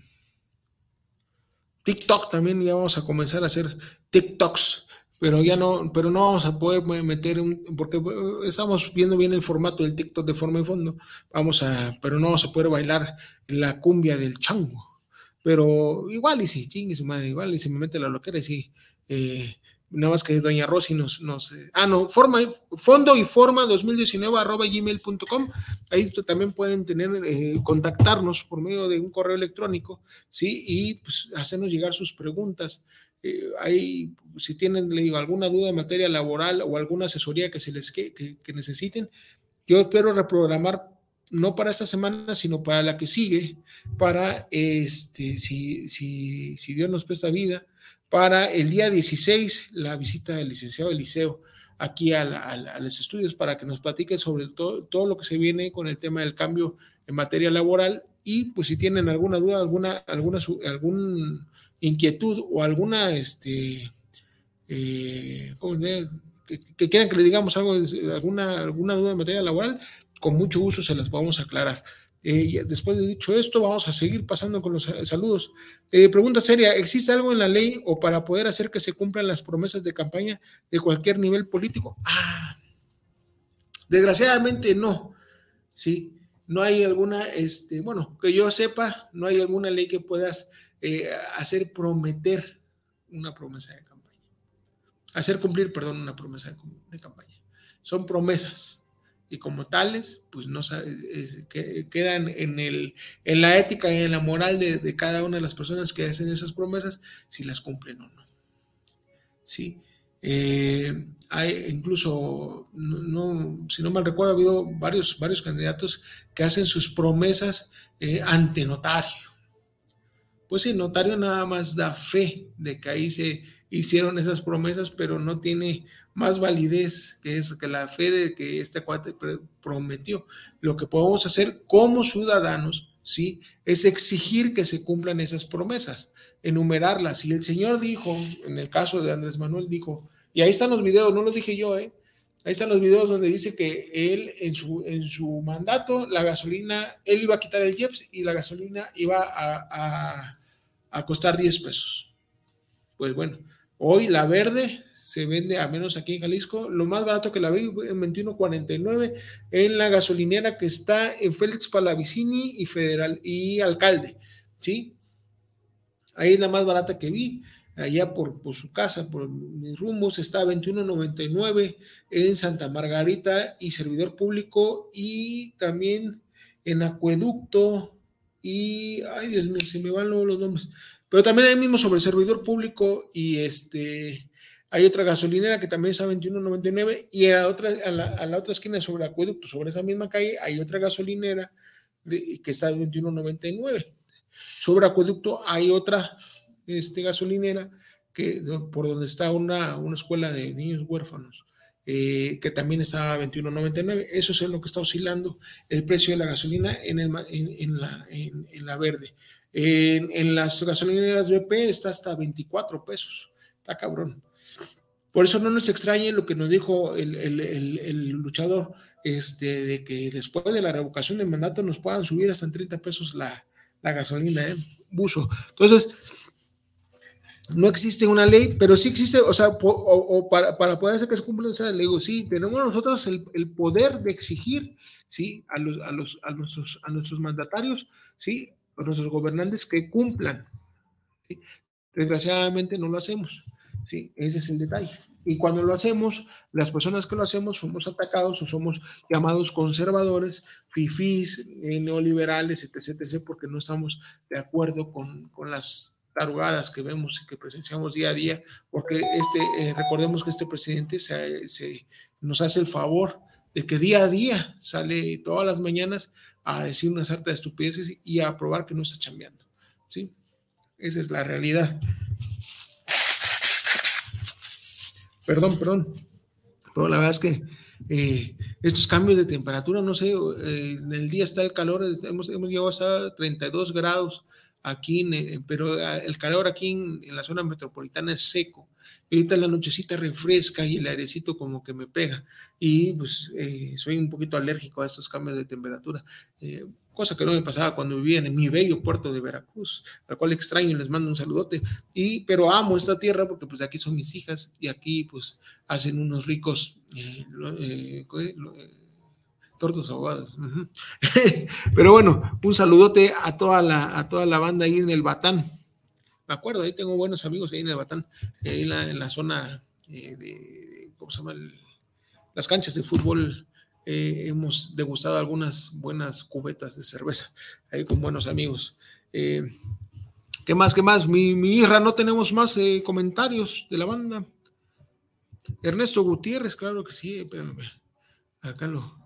TikTok también ya vamos a comenzar a hacer TikToks, pero ya no, pero no vamos a poder meter un, porque eh, estamos viendo bien el formato del TikTok de forma en fondo, vamos a, pero no vamos a poder bailar la cumbia del chango, pero igual y si chingue su madre, igual y si me mete la loquera y si eh, nada más que doña Rosy nos, nos eh, ah, no, forma, fondo y forma 2019 arroba gmail.com. Ahí también pueden tener, eh, contactarnos por medio de un correo electrónico, ¿sí? Y pues hacernos llegar sus preguntas. Eh, ahí, si tienen, le digo, alguna duda en materia laboral o alguna asesoría que se les que, que necesiten, yo espero reprogramar no para esta semana, sino para la que sigue, para este, si, si, si Dios nos presta vida, para el día 16 la visita del licenciado Eliseo aquí a, los estudios para que nos platique sobre todo, todo lo que se viene con el tema del cambio en materia laboral y pues si tienen alguna duda, alguna, alguna algún inquietud o alguna este eh, que, quieran que le digamos algo, alguna, alguna duda en materia laboral, con mucho gusto se las vamos a aclarar. Eh, después de dicho esto, vamos a seguir pasando con los eh, saludos. Eh, pregunta seria, ¿existe algo en la ley o para poder hacer que se cumplan las promesas de campaña de cualquier nivel político? Ah, desgraciadamente no, ¿sí? No hay alguna, este, bueno, que yo sepa, no hay alguna ley que puedas hacer prometer una promesa de campaña. Hacer cumplir, perdón, una promesa de campaña. Son promesas y como tales, pues no quedan en, el, en la ética y en la moral de, cada una de las personas que hacen esas promesas, si las cumplen o no. Sí. Eh, hay incluso, si no mal recuerdo, ha habido varios, varios candidatos que hacen sus promesas eh, ante notario. Pues sí, notario nada más da fe de que ahí se hicieron esas promesas, pero no tiene más validez que es que la fe de que este cuate prometió. Lo que podemos hacer como ciudadanos, ¿sí? Es exigir que se cumplan esas promesas, enumerarlas. Y el Señor dijo, en el caso de Andrés Manuel, dijo, y ahí están los videos, no lo dije yo, ¿eh? Ahí están los videos donde dice que él en su, en su mandato, la gasolina, él iba a quitar el IEPS y la gasolina iba a, a, a costar 10 pesos. Pues bueno, hoy la verde se vende, a menos aquí en Jalisco, lo más barato que la vi en 21.49 en la gasolinera que está en Félix Palavicini y Federal y Alcalde, ¿sí? Ahí es la más barata que vi, allá por, por su casa, por mis rumbos, está 21.99 en Santa Margarita y Servidor Público y también en Acueducto y, ay Dios mío, se me van los nombres, pero también ahí mismo sobre Servidor Público y este hay otra gasolinera que también está a 21.99 y a, otra, a, la, otra esquina sobre acueducto, sobre esa misma calle, hay otra gasolinera que está a 21.99. Sobre acueducto hay otra este, gasolinera que, por donde está una, una escuela de niños huérfanos. Eh, que también está a 21.99. Eso es lo que está oscilando el precio de la gasolina en, el, en, la, en la, verde. En, las gasolineras BP está hasta 24 pesos. Está cabrón. Por eso no nos extrañe lo que nos dijo el, luchador, este, de que después de la revocación del mandato nos puedan subir hasta en 30 pesos la, gasolina, ¿eh? Buzo. Entonces, no existe una ley, pero sí existe, o sea, o, para, poder hacer que se cumpla esa ley, sí, tenemos nosotros el, poder de exigir, sí, a los, a los, a nuestros, a nuestros mandatarios, sí, a nuestros gobernantes que cumplan. Desgraciadamente no lo hacemos, sí, ese es el detalle. Y cuando lo hacemos, las personas que lo hacemos somos atacados o somos llamados conservadores, fifís, eh, neoliberales, etc., etc., porque no estamos de acuerdo con, con las tarugadas que vemos y que presenciamos día a día, porque este, eh, recordemos que este presidente se, se, nos hace el favor de que día a día sale todas las mañanas a decir una sarta de estupideces y a probar que no está chambeando. ¿sí? Esa es la realidad. Perdón, perdón. Pero la verdad es que eh, estos cambios de temperatura, no sé, eh, en el día está el calor, hemos, llegado hasta 32 grados aquí, pero ah, el calor aquí en, la zona metropolitana es seco. Y ahorita la nochecita refresca y el airecito como que me pega. Y pues eh, soy un poquito alérgico a estos cambios de temperatura. Eh, cosa que no me pasaba cuando vivía en mi bello puerto de Veracruz, al cual extraño les mando un saludote. Y, pero amo esta tierra porque pues aquí son mis hijas y aquí pues hacen unos ricos eh, tortas ahogadas. Pero bueno, un saludote a toda la, a toda la banda ahí en el Batán. Me acuerdo, ahí tengo buenos amigos ahí en el Batán, ahí en la, zona eh, de, ¿cómo se llama? las canchas de fútbol. Eh, hemos degustado algunas buenas cubetas de cerveza ahí con buenos amigos. Eh, ¿Qué más? ¿Qué más? Mi, mi Isra, no tenemos más comentarios de la banda. Ernesto Gutiérrez, claro que sí, espérame. Acá lo,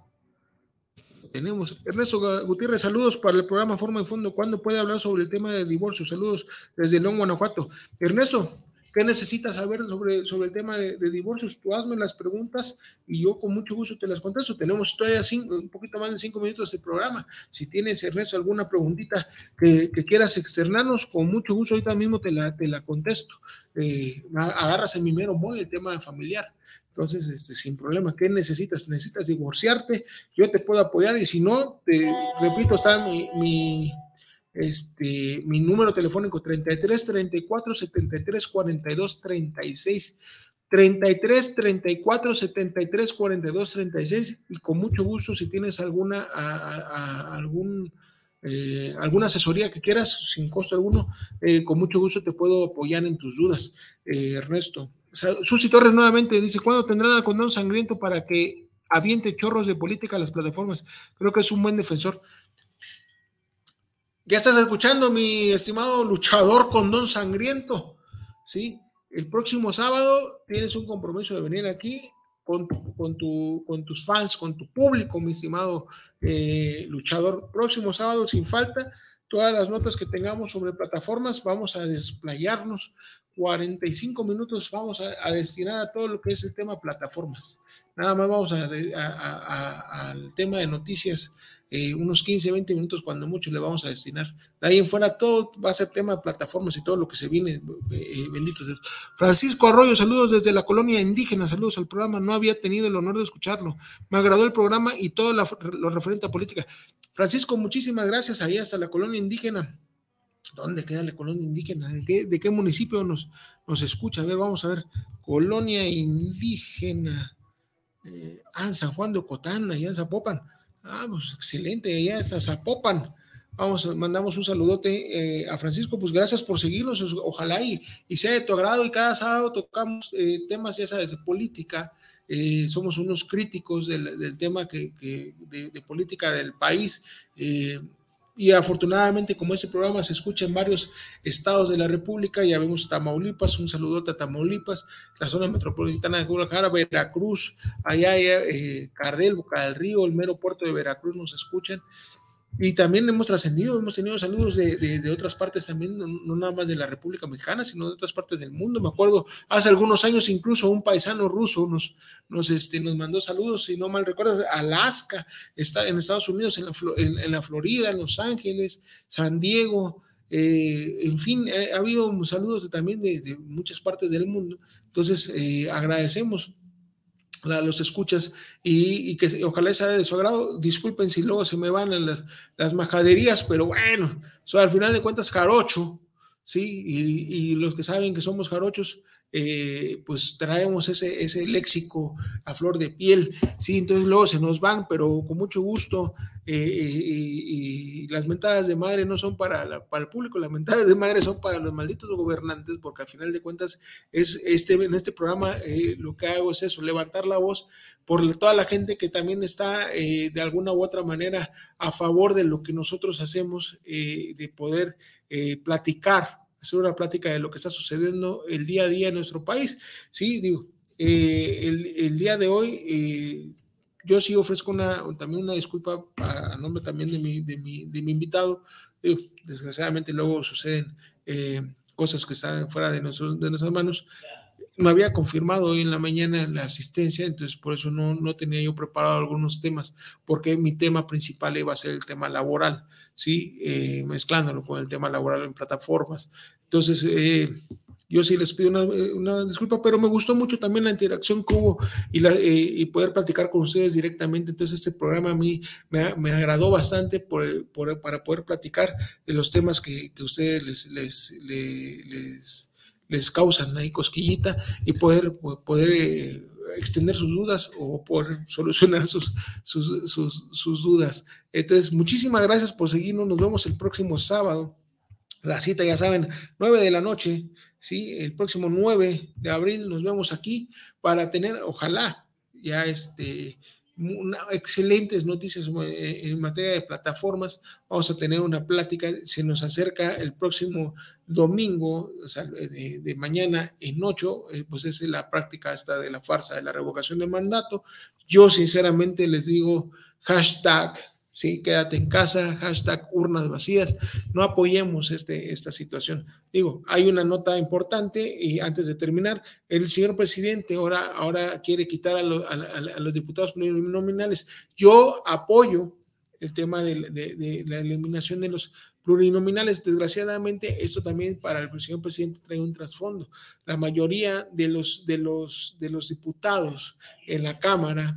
tenemos. Ernesto Gutiérrez, saludos para el programa Forma y Fondo. ¿Cuándo puede hablar sobre el tema del divorcio? Saludos desde León, Guanajuato. Ernesto, ¿qué necesitas saber sobre, sobre el tema de, divorcios? Tú hazme las preguntas y yo con mucho gusto te las contesto. Tenemos todavía un poquito más de cinco minutos de programa. Si tienes, Ernesto, alguna preguntita que, quieras externarnos, con mucho gusto ahorita mismo te la, te la contesto. Eh, agarras en mi mero modo el tema familiar. Entonces, este, sin problema, ¿qué necesitas? ¿Necesitas divorciarte? Yo te puedo apoyar y si no, repito, está mi, este, mi número telefónico 33 34 73 42 36. 33 34 73 42 36 y con mucho gusto si tienes alguna algún eh, alguna asesoría que quieras sin costo alguno eh, con mucho gusto te puedo apoyar en tus dudas eh, Ernesto Susi Torres nuevamente dice, ¿cuándo tendrán al condón sangriento para que aviente chorros de política a las plataformas? Creo que es un buen defensor. Ya estás escuchando, mi estimado luchador condón sangriento, ¿sí? El próximo sábado tienes un compromiso de venir aquí con, con, tu, con tus fans, con tu público, mi estimado eh, luchador. Próximo sábado, sin falta, todas las notas que tengamos sobre plataformas, vamos a desplayarnos 45 minutos vamos a, destinar a todo lo que es el tema plataformas. Nada más vamos a, al tema de noticias, eh, unos 15, 20 minutos cuando mucho le vamos a destinar. De ahí en fuera todo va a ser tema de plataformas y todo lo que se viene, eh, eh, bendito Dios. Francisco Arroyo, saludos desde la colonia indígena, saludos al programa, no había tenido el honor de escucharlo. Me agradó el programa y todo lo referente a política. Francisco, muchísimas gracias, ahí hasta la colonia indígena. ¿Dónde queda la colonia indígena? ¿De qué, municipio nos, nos escucha? A ver, vamos a ver. Colonia indígena. Eh, ah, San Juan de Ocotán, allá en Zapopan. Ah, pues excelente, allá está Zapopan. Vamos, mandamos un saludote eh, a Francisco, pues gracias por seguirnos, ojalá y, sea de tu agrado y cada sábado tocamos eh, temas, ya sabes, de política, somos unos críticos del, tema que, de, de, política del país, y afortunadamente como este programa se escucha en varios estados de la República, ya vemos Tamaulipas, un saludote a Tamaulipas, la zona metropolitana de Guadalajara, Veracruz, allá, eh, Cardel, Boca del Río, el mero puerto de Veracruz nos escuchan, y también hemos trascendido, hemos tenido saludos de, de, otras partes también, no, nada más de la República Mexicana, sino de otras partes del mundo. Me acuerdo, hace algunos años incluso un paisano ruso nos, nos, este, nos mandó saludos, si no mal recuerdo, Alaska, está en Estados Unidos, en la, en, la Florida, en Los Ángeles, San Diego, eh, en fin, ha habido saludos también de, muchas partes del mundo. Entonces, eh, agradecemos los escuchas y, que ojalá sea de su agrado. Disculpen si luego se me van las, las majaderías, pero bueno, soy al final de cuentas carocho, ¿sí? Y, los que saben que somos jarochos, eh, pues traemos ese, ese léxico a flor de piel, ¿sí? Entonces luego se nos van, pero con mucho gusto. Eh, y, las mentadas de madre no son para, para el público, las mentadas de madre son para los malditos gobernantes, porque al final de cuentas es este, en este programa eh, lo que hago es eso, levantar la voz por toda la gente que también está de alguna u otra manera a favor de lo que nosotros hacemos, de poder platicar hacer una plática de lo que está sucediendo el día a día en nuestro país. Sí, digo, eh, el, día de hoy eh, yo sí ofrezco una, también una disculpa a, nombre también de mi, de mi, de mi invitado. desgraciadamente luego suceden eh, cosas que están fuera de, de nuestras manos no había confirmado hoy en la mañana la asistencia, entonces por eso no, no tenía yo preparado algunos temas, porque mi tema principal iba a ser el tema laboral, ¿sí? Eh, mezclándolo con el tema laboral en plataformas. Entonces, eh, yo sí les pido una, disculpa, pero me gustó mucho también la interacción que hubo y, la, eh, y poder platicar con ustedes directamente. Entonces, este programa a mí me, me agradó bastante por, por, para poder platicar de los temas que, ustedes les, les, causan ahí cosquillita y poder, poder eh, extender sus dudas o poder solucionar sus, sus, dudas. Entonces, muchísimas gracias por seguirnos. Nos vemos el próximo sábado. La cita, ya saben, 9 de la noche, ¿sí? El próximo 9 de abril nos vemos aquí para tener, ojalá, ya este, excelentes noticias eh, en materia de plataformas. Vamos a tener una plática, se nos acerca el próximo domingo, o sea, de, mañana en ocho, eh, pues es la práctica esta de la farsa de la revocación del mandato. Yo sinceramente les digo hashtag ¿sí? Quédate en casa, hashtag urnas vacías, no apoyemos este, esta situación. Digo, hay una nota importante y antes de terminar, el señor presidente ahora, ahora quiere quitar a, los diputados plurinominales. Yo apoyo el tema de, de, la eliminación de los plurinominales. Desgraciadamente, esto también para el señor presidente trae un trasfondo. La mayoría de los, de los, de los diputados en la Cámara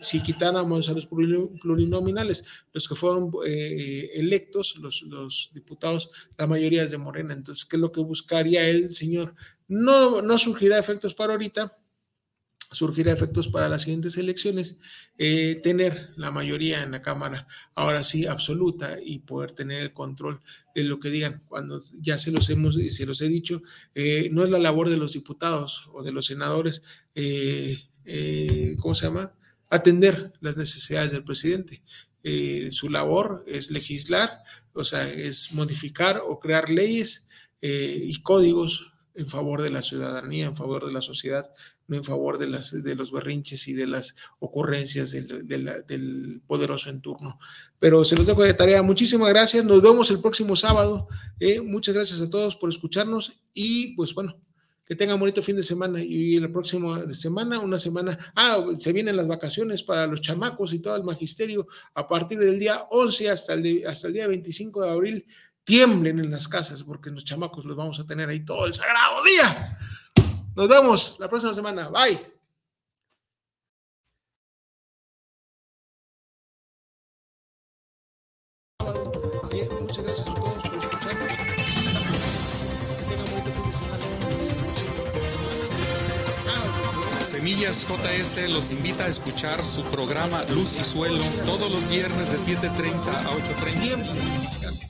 si quitáramos a los plurinominales, los que fueron eh, electos, los, los, diputados, la mayoría es de Morena. Entonces, ¿qué es lo que buscaría el señor? No, no surgirá efectos para ahorita, surgirá efectos para las siguientes elecciones, eh, tener la mayoría en la Cámara, ahora sí, absoluta, y poder tener el control de lo que digan. Cuando ya se los hemos, se los he dicho, eh, no es la labor de los diputados o de los senadores, ¿cómo se llama? Atender las necesidades del presidente. Eh, su labor es legislar, o sea, es modificar o crear leyes eh, y códigos en favor de la ciudadanía, en favor de la sociedad, no en favor de, las, de los berrinches y de las ocurrencias del, poderoso en turno. Pero se los dejo de tarea. Muchísimas gracias. Nos vemos el próximo sábado. Eh, muchas gracias a todos por escucharnos y pues bueno, que tengan bonito fin de semana y la próxima semana, una semana, ah, se vienen las vacaciones para los chamacos y todo el magisterio a partir del día 11 hasta el, hasta el día 25 de abril, tiemblen en las casas porque los chamacos los vamos a tener ahí todo el sagrado día. Nos vemos la próxima semana. Bye. muchas gracias Semillas JS los invita a escuchar su programa Luz y Suelo todos los viernes de 7.30 a 8.30.